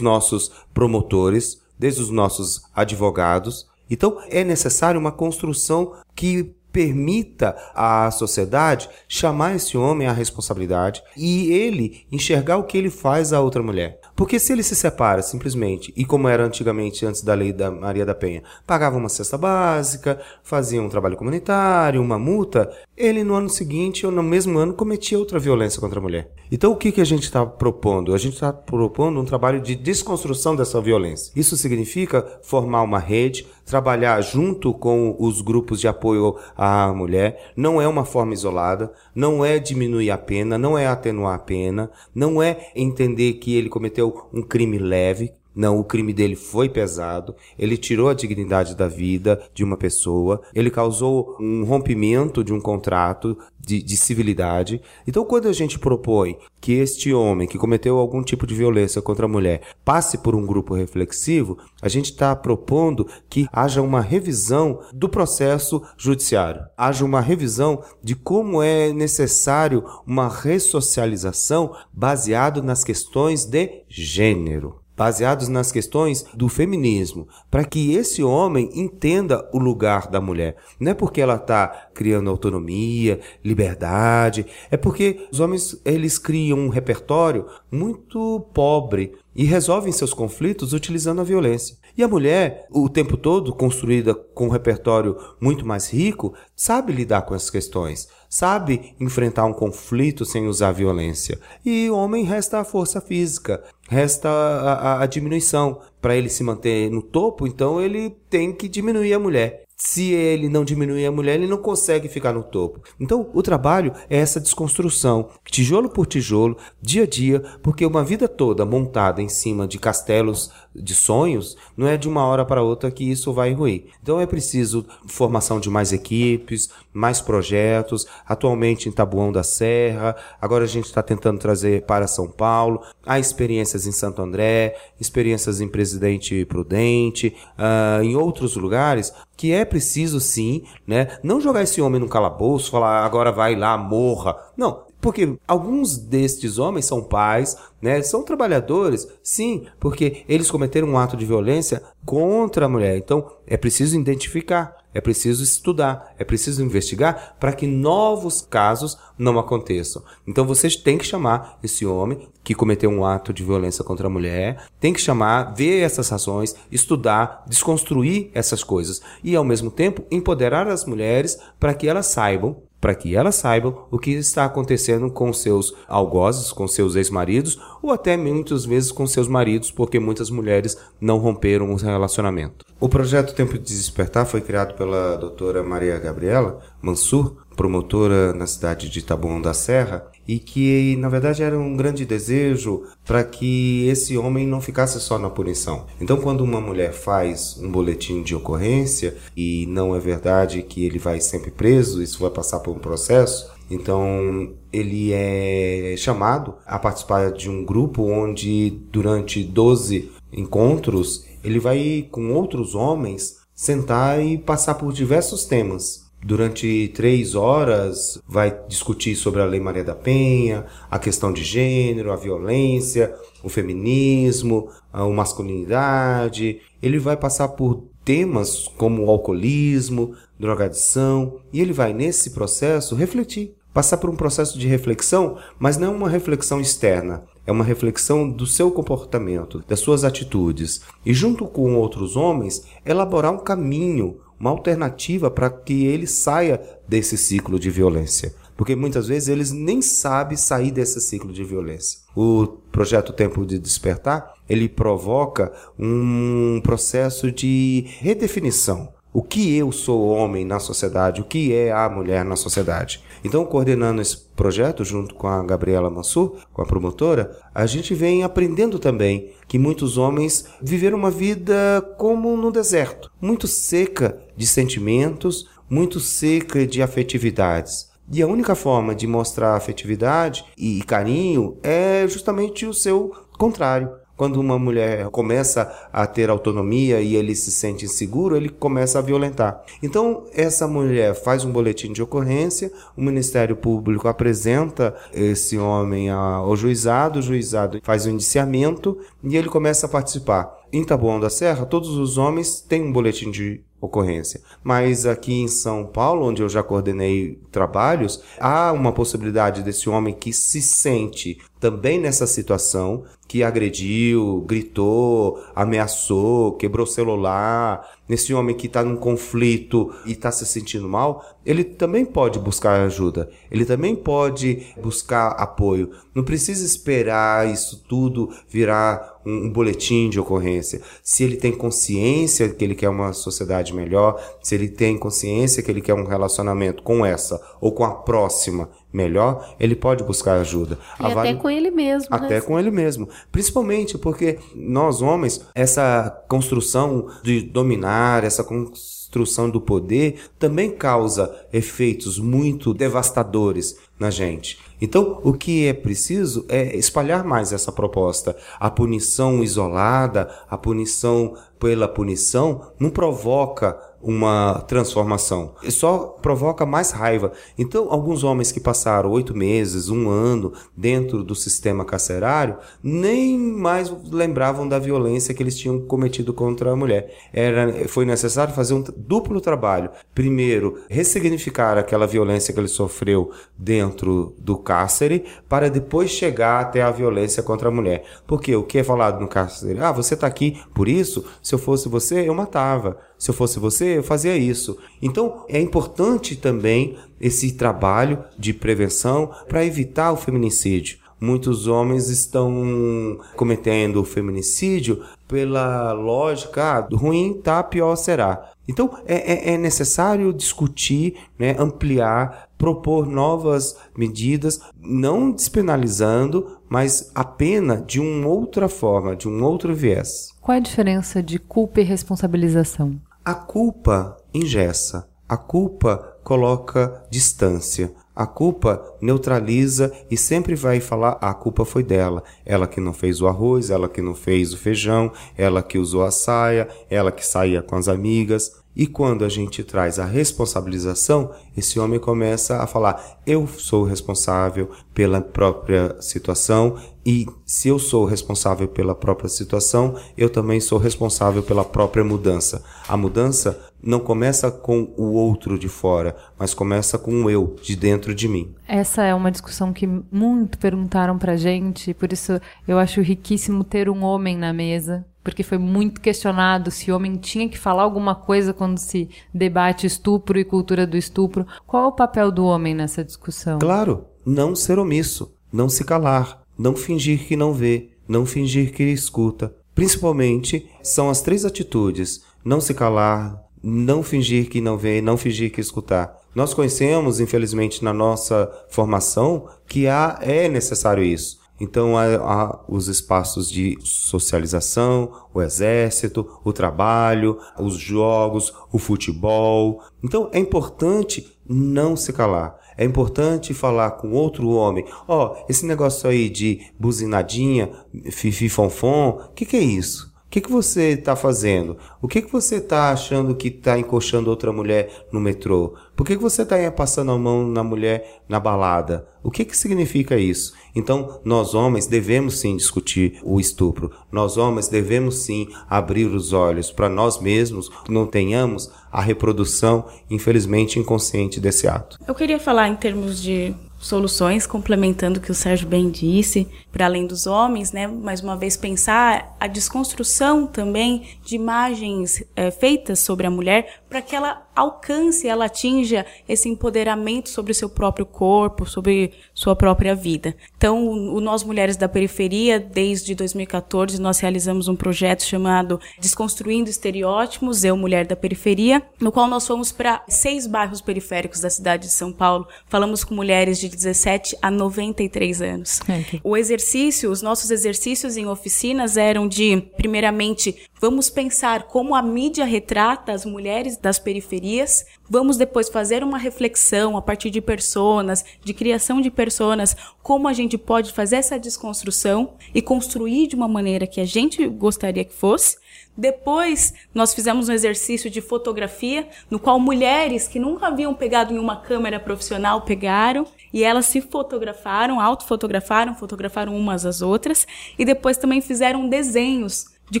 nossos promotores, desde os nossos advogados. Então é necessário uma construção que permita à sociedade chamar esse homem à responsabilidade e ele enxergar o que ele faz à outra mulher. Porque se ele se separa simplesmente, e como era antigamente antes da lei da Maria da Penha, pagava uma cesta básica, fazia um trabalho comunitário, uma multa, ele no ano seguinte ou no mesmo ano cometia outra violência contra a mulher. Então o que, que a gente está propondo? A gente está propondo um trabalho de desconstrução dessa violência. Isso significa formar uma rede, trabalhar junto com os grupos de apoio à mulher. Não é uma forma isolada, não é diminuir a pena, não é atenuar a pena, não é entender que ele cometeu um crime leve, não, o crime dele foi pesado, ele tirou a dignidade da vida de uma pessoa, ele causou um rompimento de um contrato de, de, civilidade. Então, quando a gente propõe que este homem que cometeu algum tipo de violência contra a mulher passe por um grupo reflexivo, a gente está propondo que haja uma revisão do processo judiciário, haja uma revisão de como é necessário uma ressocialização baseado nas questões de gênero baseados nas questões do feminismo, para que esse homem entenda o lugar da mulher. Não é porque ela está criando autonomia, liberdade, é porque os homens eles criam um repertório muito pobre e resolvem seus conflitos utilizando a violência. E a mulher, o tempo todo construída com um repertório muito mais rico, sabe lidar com essas questões, sabe enfrentar um conflito sem usar violência. E o homem resta a força física, resta a, a, a diminuição. Para ele se manter no topo, então ele tem que diminuir a mulher se ele não diminuir a mulher, ele não consegue ficar no topo. Então, o trabalho é essa desconstrução, tijolo por tijolo, dia a dia, porque uma vida toda montada em cima de castelos de sonhos, não é de uma hora para outra que isso vai ruir. Então, é preciso formação de mais equipes, mais projetos. Atualmente em Tabuão da Serra, agora a gente está tentando trazer para São Paulo. Há experiências em Santo André, experiências em Presidente Prudente, uh, em outros lugares que é preciso sim, né? Não jogar esse homem no calabouço, falar agora vai lá, morra. Não, porque alguns destes homens são pais, né? São trabalhadores, sim, porque eles cometeram um ato de violência contra a mulher. Então, é preciso identificar, é preciso estudar, é preciso investigar para que novos casos não aconteçam. Então, vocês têm que chamar esse homem que cometeu um ato de violência contra a mulher, tem que chamar, ver essas razões, estudar, desconstruir essas coisas e, ao mesmo tempo, empoderar as mulheres para que elas saibam para que elas saibam o que está acontecendo com seus algozes, com seus ex-maridos, ou até muitas vezes com seus maridos, porque muitas mulheres não romperam o relacionamento. O projeto Tempo de Despertar foi criado pela doutora Maria Gabriela Mansur, promotora na cidade de Taboão da Serra, e que na verdade era um grande desejo para que esse homem não ficasse só na punição. Então, quando uma mulher faz um boletim de ocorrência e não é verdade que ele vai sempre preso, isso vai passar por um processo, então ele é chamado a participar de um grupo onde durante 12 encontros ele vai com outros homens sentar e passar por diversos temas durante três horas vai discutir sobre a Lei Maria da Penha, a questão de gênero, a violência, o feminismo, a masculinidade. Ele vai passar por temas como o alcoolismo, drogadição, e ele vai nesse processo refletir, passar por um processo de reflexão, mas não uma reflexão externa, é uma reflexão do seu comportamento, das suas atitudes, e junto com outros homens, elaborar um caminho uma alternativa para que ele saia desse ciclo de violência. Porque muitas vezes eles nem sabem sair desse ciclo de violência. O projeto Tempo de Despertar, ele provoca um processo de redefinição o que eu sou homem na sociedade, o que é a mulher na sociedade. Então, coordenando esse projeto junto com a Gabriela Mansur, com a promotora, a gente vem aprendendo também que muitos homens viveram uma vida como no deserto, muito seca de sentimentos, muito seca de afetividades. E a única forma de mostrar afetividade e carinho é justamente o seu contrário, Quando uma mulher começa a ter autonomia e ele se sente inseguro, ele começa a violentar. Então, essa mulher faz um boletim de ocorrência, o Ministério Público apresenta esse homem ao juizado, o juizado faz o indiciamento e ele começa a participar. Em Taboão da Serra, todos os homens têm um boletim de ocorrência. Mas aqui em São Paulo, onde eu já coordenei trabalhos, há uma possibilidade desse homem que se sente também nessa situação, que agrediu, gritou, ameaçou, quebrou celular, nesse homem que está num conflito e está se sentindo mal, ele também pode buscar ajuda, ele também pode buscar apoio. Não precisa esperar isso tudo virar um, um boletim de ocorrência. Se ele tem consciência que ele quer uma sociedade melhor, se ele tem consciência que ele quer um relacionamento com essa ou com a próxima melhor, ele pode buscar ajuda.
E até com ele mesmo.
Até
né?
com ele mesmo. Principalmente porque nós homens, essa construção de dominar, essa construção do poder, também causa efeitos muito devastadores na gente. Então, o que é preciso é espalhar mais essa proposta. A punição isolada, a punição pela punição, não provoca uma transformação. Só provoca mais raiva. Então, alguns homens que passaram oito meses, um ano dentro do sistema carcerário, nem mais lembravam da violência que eles tinham cometido contra a mulher. Era, foi necessário fazer um duplo trabalho. Primeiro, ressignificar aquela violência que ele sofreu dentro do cárcere, para depois chegar até a violência contra a mulher. Porque o que é falado no cárcere? Ah, você está aqui por isso? Se eu fosse você, eu matava. Se eu fosse você, eu fazia isso. Então, é importante também esse trabalho de prevenção para evitar o feminicídio. Muitos homens estão cometendo o feminicídio pela lógica, ah, ruim tá, pior será. Então é, é, é necessário discutir, né, ampliar, propor novas medidas, não despenalizando, mas a pena de uma outra forma, de um outro viés.
Qual é a diferença de culpa e responsabilização?
A culpa engessa, a culpa coloca distância. A culpa neutraliza e sempre vai falar a culpa foi dela. Ela que não fez o arroz, ela que não fez o feijão, ela que usou a saia, ela que saía com as amigas. E quando a gente traz a responsabilização, esse homem começa a falar: eu sou responsável pela própria situação, e se eu sou responsável pela própria situação, eu também sou responsável pela própria mudança. A mudança não começa com o outro de fora, mas começa com o eu de dentro de mim.
Essa é uma discussão que muito perguntaram pra gente, por isso eu acho riquíssimo ter um homem na mesa porque foi muito questionado se homem tinha que falar alguma coisa quando se debate estupro e cultura do estupro. Qual é o papel do homem nessa discussão?
Claro, não ser omisso, não se calar, não fingir que não vê, não fingir que escuta. Principalmente são as três atitudes: não se calar, não fingir que não vê, não fingir que escutar. Nós conhecemos, infelizmente, na nossa formação, que há, é necessário isso. Então há, há, os espaços de socialização, o exército, o trabalho, os jogos, o futebol. Então é importante não se calar. É importante falar com outro homem. Ó, oh, esse negócio aí de buzinadinha, fifi fonfon, o que, que é isso? Que, que você está fazendo? O que, que você está achando que está encoxando outra mulher no metrô? Por que, que você está passando a mão na mulher na balada? O que, que significa isso? Então, nós homens devemos sim discutir o estupro. Nós homens devemos sim abrir os olhos para nós mesmos, não tenhamos a reprodução, infelizmente, inconsciente desse ato.
Eu queria falar em termos de soluções, complementando o que o Sérgio bem disse, para além dos homens, né? Mais uma vez pensar a desconstrução também de imagens é, feitas sobre a mulher para que ela alcance, ela atinja esse empoderamento sobre o seu próprio corpo, sobre sua própria vida. Então, o Nós Mulheres da Periferia, desde 2014, nós realizamos um projeto chamado Desconstruindo Estereótipos, Eu Mulher da Periferia, no qual nós fomos para seis bairros periféricos da cidade de São Paulo. Falamos com mulheres de 17 a 93 anos. É, okay. O exercício, os nossos exercícios em oficinas eram de, primeiramente, Vamos pensar como a mídia retrata as mulheres das periferias. Vamos depois fazer uma reflexão a partir de personas, de criação de personas, como a gente pode fazer essa desconstrução e construir de uma maneira que a gente gostaria que fosse. Depois, nós fizemos um exercício de fotografia, no qual mulheres que nunca haviam pegado em uma câmera profissional pegaram e elas se fotografaram, autofotografaram, fotografaram umas às outras e depois também fizeram desenhos de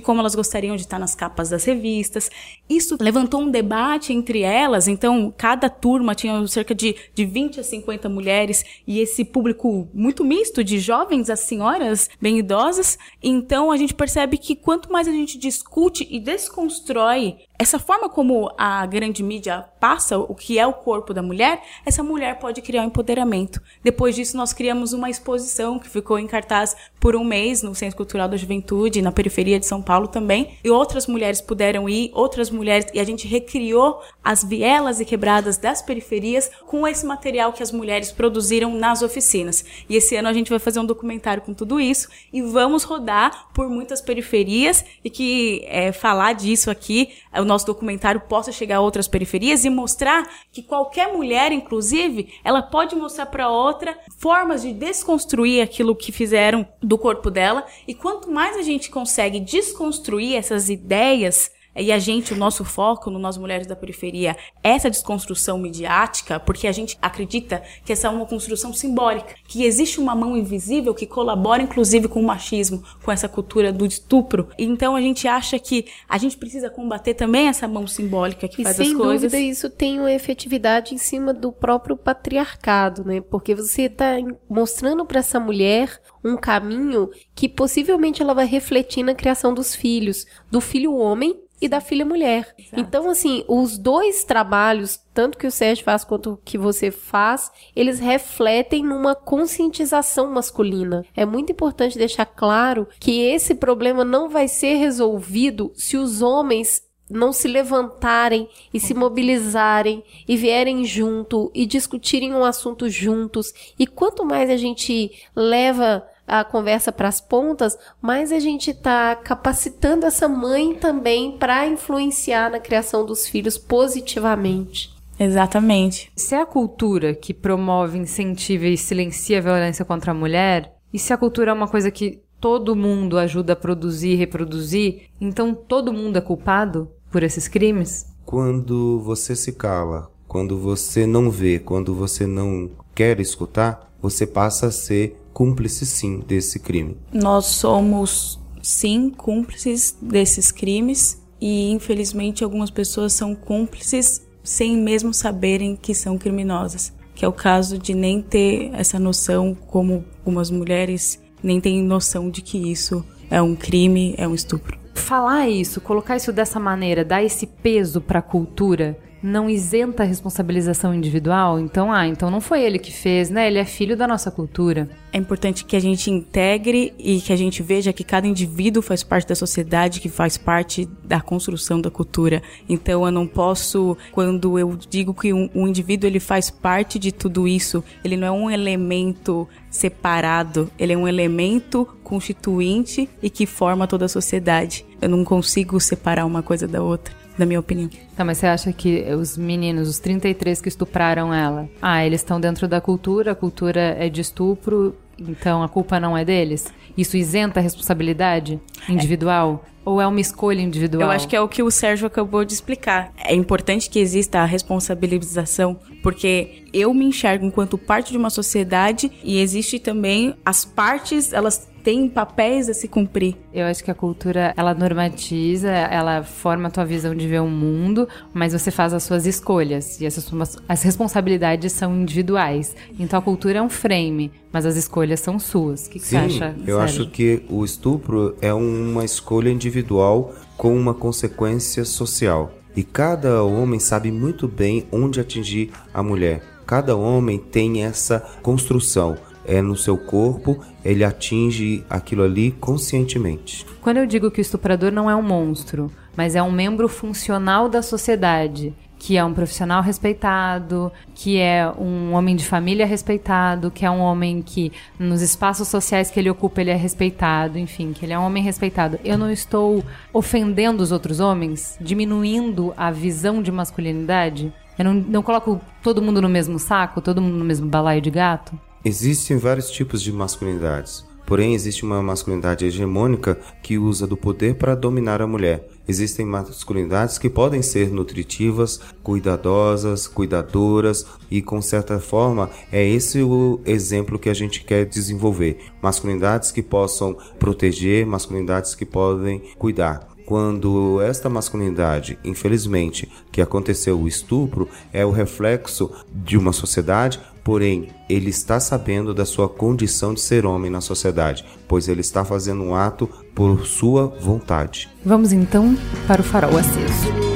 como elas gostariam de estar nas capas das revistas. Isso levantou um debate entre elas, então cada turma tinha cerca de, de 20 a 50 mulheres e esse público muito misto, de jovens a senhoras bem idosas. Então a gente percebe que quanto mais a gente discute e desconstrói essa forma como a grande mídia passa o que é o corpo da mulher, essa mulher pode criar um empoderamento. Depois disso, nós criamos uma exposição que ficou em cartaz por um mês no Centro Cultural da Juventude, na periferia de São Paulo também. E outras mulheres puderam ir, outras mulheres, e a gente recriou as vielas e quebradas das periferias com esse material que as mulheres produziram nas oficinas. E esse ano a gente vai fazer um documentário com tudo isso e vamos rodar por muitas periferias e que é, falar disso aqui o nosso documentário possa chegar a outras periferias e mostrar que qualquer mulher, inclusive, ela pode mostrar para outra formas de desconstruir aquilo que fizeram do corpo dela. E quanto mais a gente consegue desconstruir essas ideias e a gente, o nosso foco no Nós Mulheres da Periferia, essa desconstrução midiática, porque a gente acredita que essa é uma construção simbólica, que existe uma mão invisível que colabora inclusive com o machismo, com essa cultura do estupro. Então a gente acha que a gente precisa combater também essa mão simbólica que
e
faz
sem
as coisas.
dúvida isso tem uma efetividade em cima do próprio patriarcado, né? Porque você está mostrando para essa mulher um caminho que possivelmente ela vai refletir na criação dos filhos, do filho homem e da filha mulher.
Exato.
Então, assim, os dois trabalhos, tanto que o Sérgio faz quanto que você faz, eles refletem numa conscientização masculina. É muito importante deixar claro que esse problema não vai ser resolvido se os homens não se levantarem e se mobilizarem e vierem junto e discutirem um assunto juntos. E quanto mais a gente leva a conversa para as pontas, mais a gente está capacitando essa mãe também para influenciar na criação dos filhos positivamente.
Exatamente.
Se é a cultura que promove, incentiva e silencia a violência contra a mulher, e se a cultura é uma coisa que todo mundo ajuda a produzir e reproduzir, então todo mundo é culpado por esses crimes?
Quando você se cala, quando você não vê, quando você não quer escutar, você passa a ser cúmplice sim desse crime.
Nós somos sim cúmplices desses crimes e infelizmente algumas pessoas são cúmplices sem mesmo saberem que são criminosas, que é o caso de nem ter essa noção como algumas mulheres nem têm noção de que isso é um crime, é um estupro.
Falar isso, colocar isso dessa maneira, dar esse peso para a cultura, não isenta a responsabilização individual? Então, ah, então não foi ele que fez, né? Ele é filho da nossa cultura.
É importante que a gente integre e que a gente veja que cada indivíduo faz parte da sociedade, que faz parte da construção da cultura. Então, eu não posso, quando eu digo que um, um indivíduo ele faz parte de tudo isso, ele não é um elemento separado, ele é um elemento constituinte e que forma toda a sociedade. Eu não consigo separar uma coisa da outra na minha opinião.
Tá, mas você acha que os meninos, os 33 que estupraram ela, ah, eles estão dentro da cultura, a cultura é de estupro, então a culpa não é deles? Isso isenta a responsabilidade individual? É. Ou é uma escolha individual?
Eu acho que é o que o Sérgio acabou de explicar. É importante que exista a responsabilização, porque eu me enxergo enquanto parte de uma sociedade e existe também as partes, elas têm papéis a se cumprir.
Eu acho que a cultura, ela normatiza, ela forma a tua visão de ver o mundo, mas você faz as suas escolhas. E essas as responsabilidades são individuais. Então a cultura é um frame, mas as escolhas são suas. O que, que
Sim,
você acha?
Eu acho que o estupro é uma escolha individual com uma consequência social. E cada homem sabe muito bem onde atingir a mulher. Cada homem tem essa construção é no seu corpo, ele atinge aquilo ali conscientemente.
Quando eu digo que o estuprador não é um monstro, mas é um membro funcional da sociedade, que é um profissional respeitado, que é um homem de família respeitado, que é um homem que nos espaços sociais que ele ocupa ele é respeitado, enfim, que ele é um homem respeitado. Eu não estou ofendendo os outros homens, diminuindo a visão de masculinidade. Eu não, não coloco todo mundo no mesmo saco, todo mundo no mesmo balaio de gato.
Existem vários tipos de masculinidades. Porém, existe uma masculinidade hegemônica que usa do poder para dominar a mulher. Existem masculinidades que podem ser nutritivas, cuidadosas, cuidadoras e, com certa forma, é esse o exemplo que a gente quer desenvolver. Masculinidades que possam proteger, masculinidades que podem cuidar. Quando esta masculinidade, infelizmente, que aconteceu o estupro, é o reflexo de uma sociedade, porém ele está sabendo da sua condição de ser homem na sociedade, pois ele está fazendo um ato por sua vontade.
Vamos então para o farol aceso.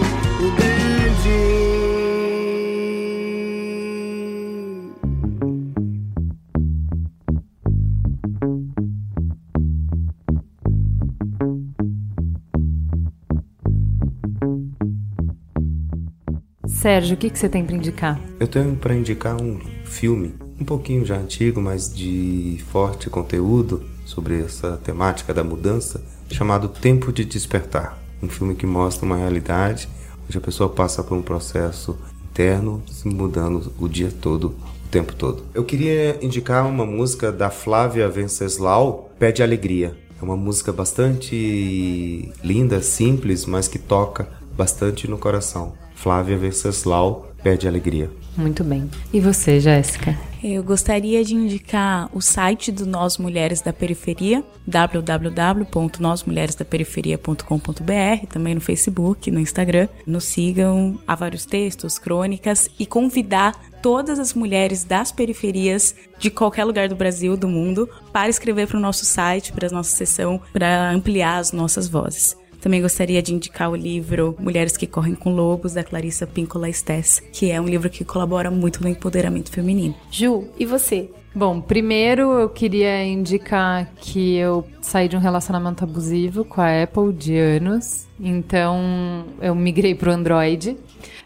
Sérgio, o que, que você tem para indicar?
Eu tenho para indicar um filme, um pouquinho já antigo, mas de forte conteúdo sobre essa temática da mudança, chamado Tempo de Despertar. Um filme que mostra uma realidade onde a pessoa passa por um processo interno se mudando o dia todo, o tempo todo. Eu queria indicar uma música da Flávia Venceslau, Pede Alegria. É uma música bastante linda, simples, mas que toca bastante no coração. Flávia Venceslau, Pede Alegria.
Muito bem. E você, Jéssica?
Eu gostaria de indicar o site do Nós Mulheres da Periferia, www.nós-mulheresdaperiferia.com.br, também no Facebook, no Instagram. Nos sigam, há vários textos, crônicas e convidar todas as mulheres das periferias de qualquer lugar do Brasil, do mundo, para escrever para o nosso site, para a nossa sessão, para ampliar as nossas vozes. Também gostaria de indicar o livro Mulheres que Correm com Lobos, da Clarissa Píncola Stess, que é um livro que colabora muito no empoderamento feminino.
Ju, e você?
Bom, primeiro eu queria indicar que eu saí de um relacionamento abusivo com a Apple de anos, então eu migrei pro Android.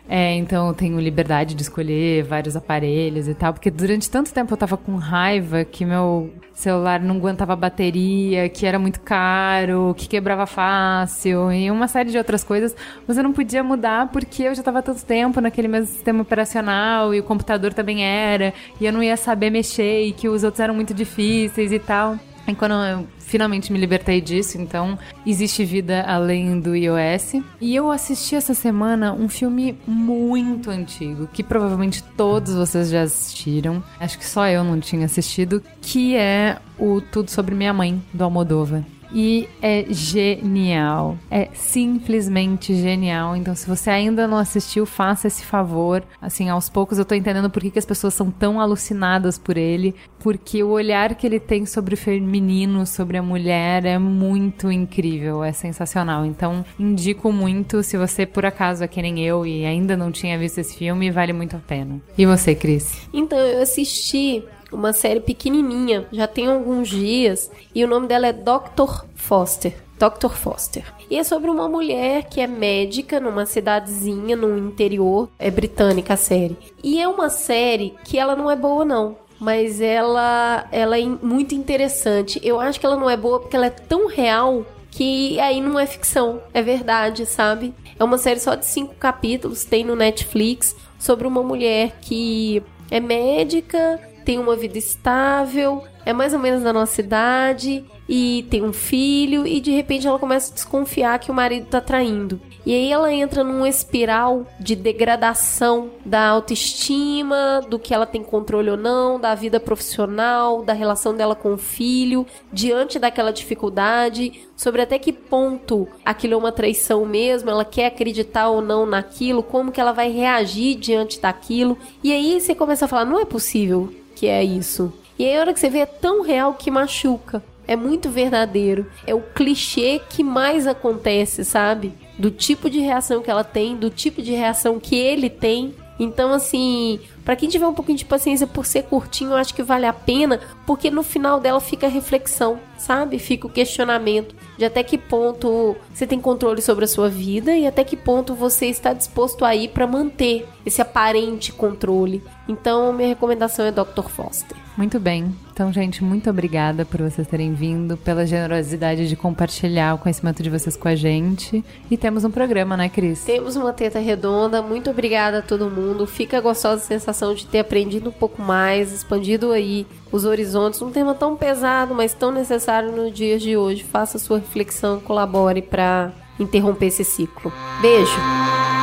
É, então eu tenho liberdade de escolher vários aparelhos e tal, porque durante tanto tempo eu tava com raiva que meu celular não aguentava bateria, que era muito caro, que quebrava fácil e uma série de outras coisas. Mas eu não podia mudar porque eu já tava tanto tempo naquele mesmo sistema operacional e o computador também era, e eu não ia saber mexer e que os outros eram muito difíceis e tal. E quando eu finalmente me libertei disso, então existe vida além do iOS. E eu assisti essa semana um filme muito antigo, que provavelmente todos vocês já assistiram. Acho que só eu não tinha assistido, que é o Tudo Sobre Minha Mãe, do Almodóvar. E é genial. É simplesmente genial. Então, se você ainda não assistiu, faça esse favor. Assim, aos poucos eu tô entendendo por que, que as pessoas são tão alucinadas por ele. Porque o olhar que ele tem sobre o feminino, sobre a mulher, é muito incrível. É sensacional. Então, indico muito. Se você, por acaso, é que nem eu e ainda não tinha visto esse filme, vale muito a pena. E você, Cris?
Então, eu assisti uma série pequenininha, já tem alguns dias, e o nome dela é Dr. Foster. Dr. Foster. E é sobre uma mulher que é médica numa cidadezinha no interior, é britânica a série. E é uma série que ela não é boa não, mas ela ela é muito interessante. Eu acho que ela não é boa porque ela é tão real que aí não é ficção, é verdade, sabe? É uma série só de cinco capítulos, tem no Netflix, sobre uma mulher que é médica, tem uma vida estável, é mais ou menos da nossa idade e tem um filho e de repente ela começa a desconfiar que o marido tá traindo. E aí ela entra numa espiral de degradação da autoestima, do que ela tem controle ou não, da vida profissional, da relação dela com o filho, diante daquela dificuldade, sobre até que ponto aquilo é uma traição mesmo, ela quer acreditar ou não naquilo, como que ela vai reagir diante daquilo. E aí você começa a falar, não é possível que é isso. E aí a hora que você vê é tão real que machuca. É muito verdadeiro. É o clichê que mais acontece, sabe? Do tipo de reação que ela tem, do tipo de reação que ele tem. Então, assim, Para quem tiver um pouquinho de paciência por ser curtinho, eu acho que vale a pena, porque no final dela fica a reflexão, sabe? Fica o questionamento de até que ponto você tem controle sobre a sua vida e até que ponto você está disposto a ir para manter esse aparente controle. Então, minha recomendação é Dr. Foster.
Muito bem. Então, gente, muito obrigada por vocês terem vindo, pela generosidade de compartilhar o conhecimento de vocês com a gente. E temos um programa, né, Cris?
Temos uma teta redonda. Muito obrigada a todo mundo. Fica a gostosa sensação de ter aprendido um pouco mais, expandido aí os horizontes. Um tema tão pesado, mas tão necessário nos dias de hoje. Faça sua reflexão, colabore para interromper esse ciclo. Beijo!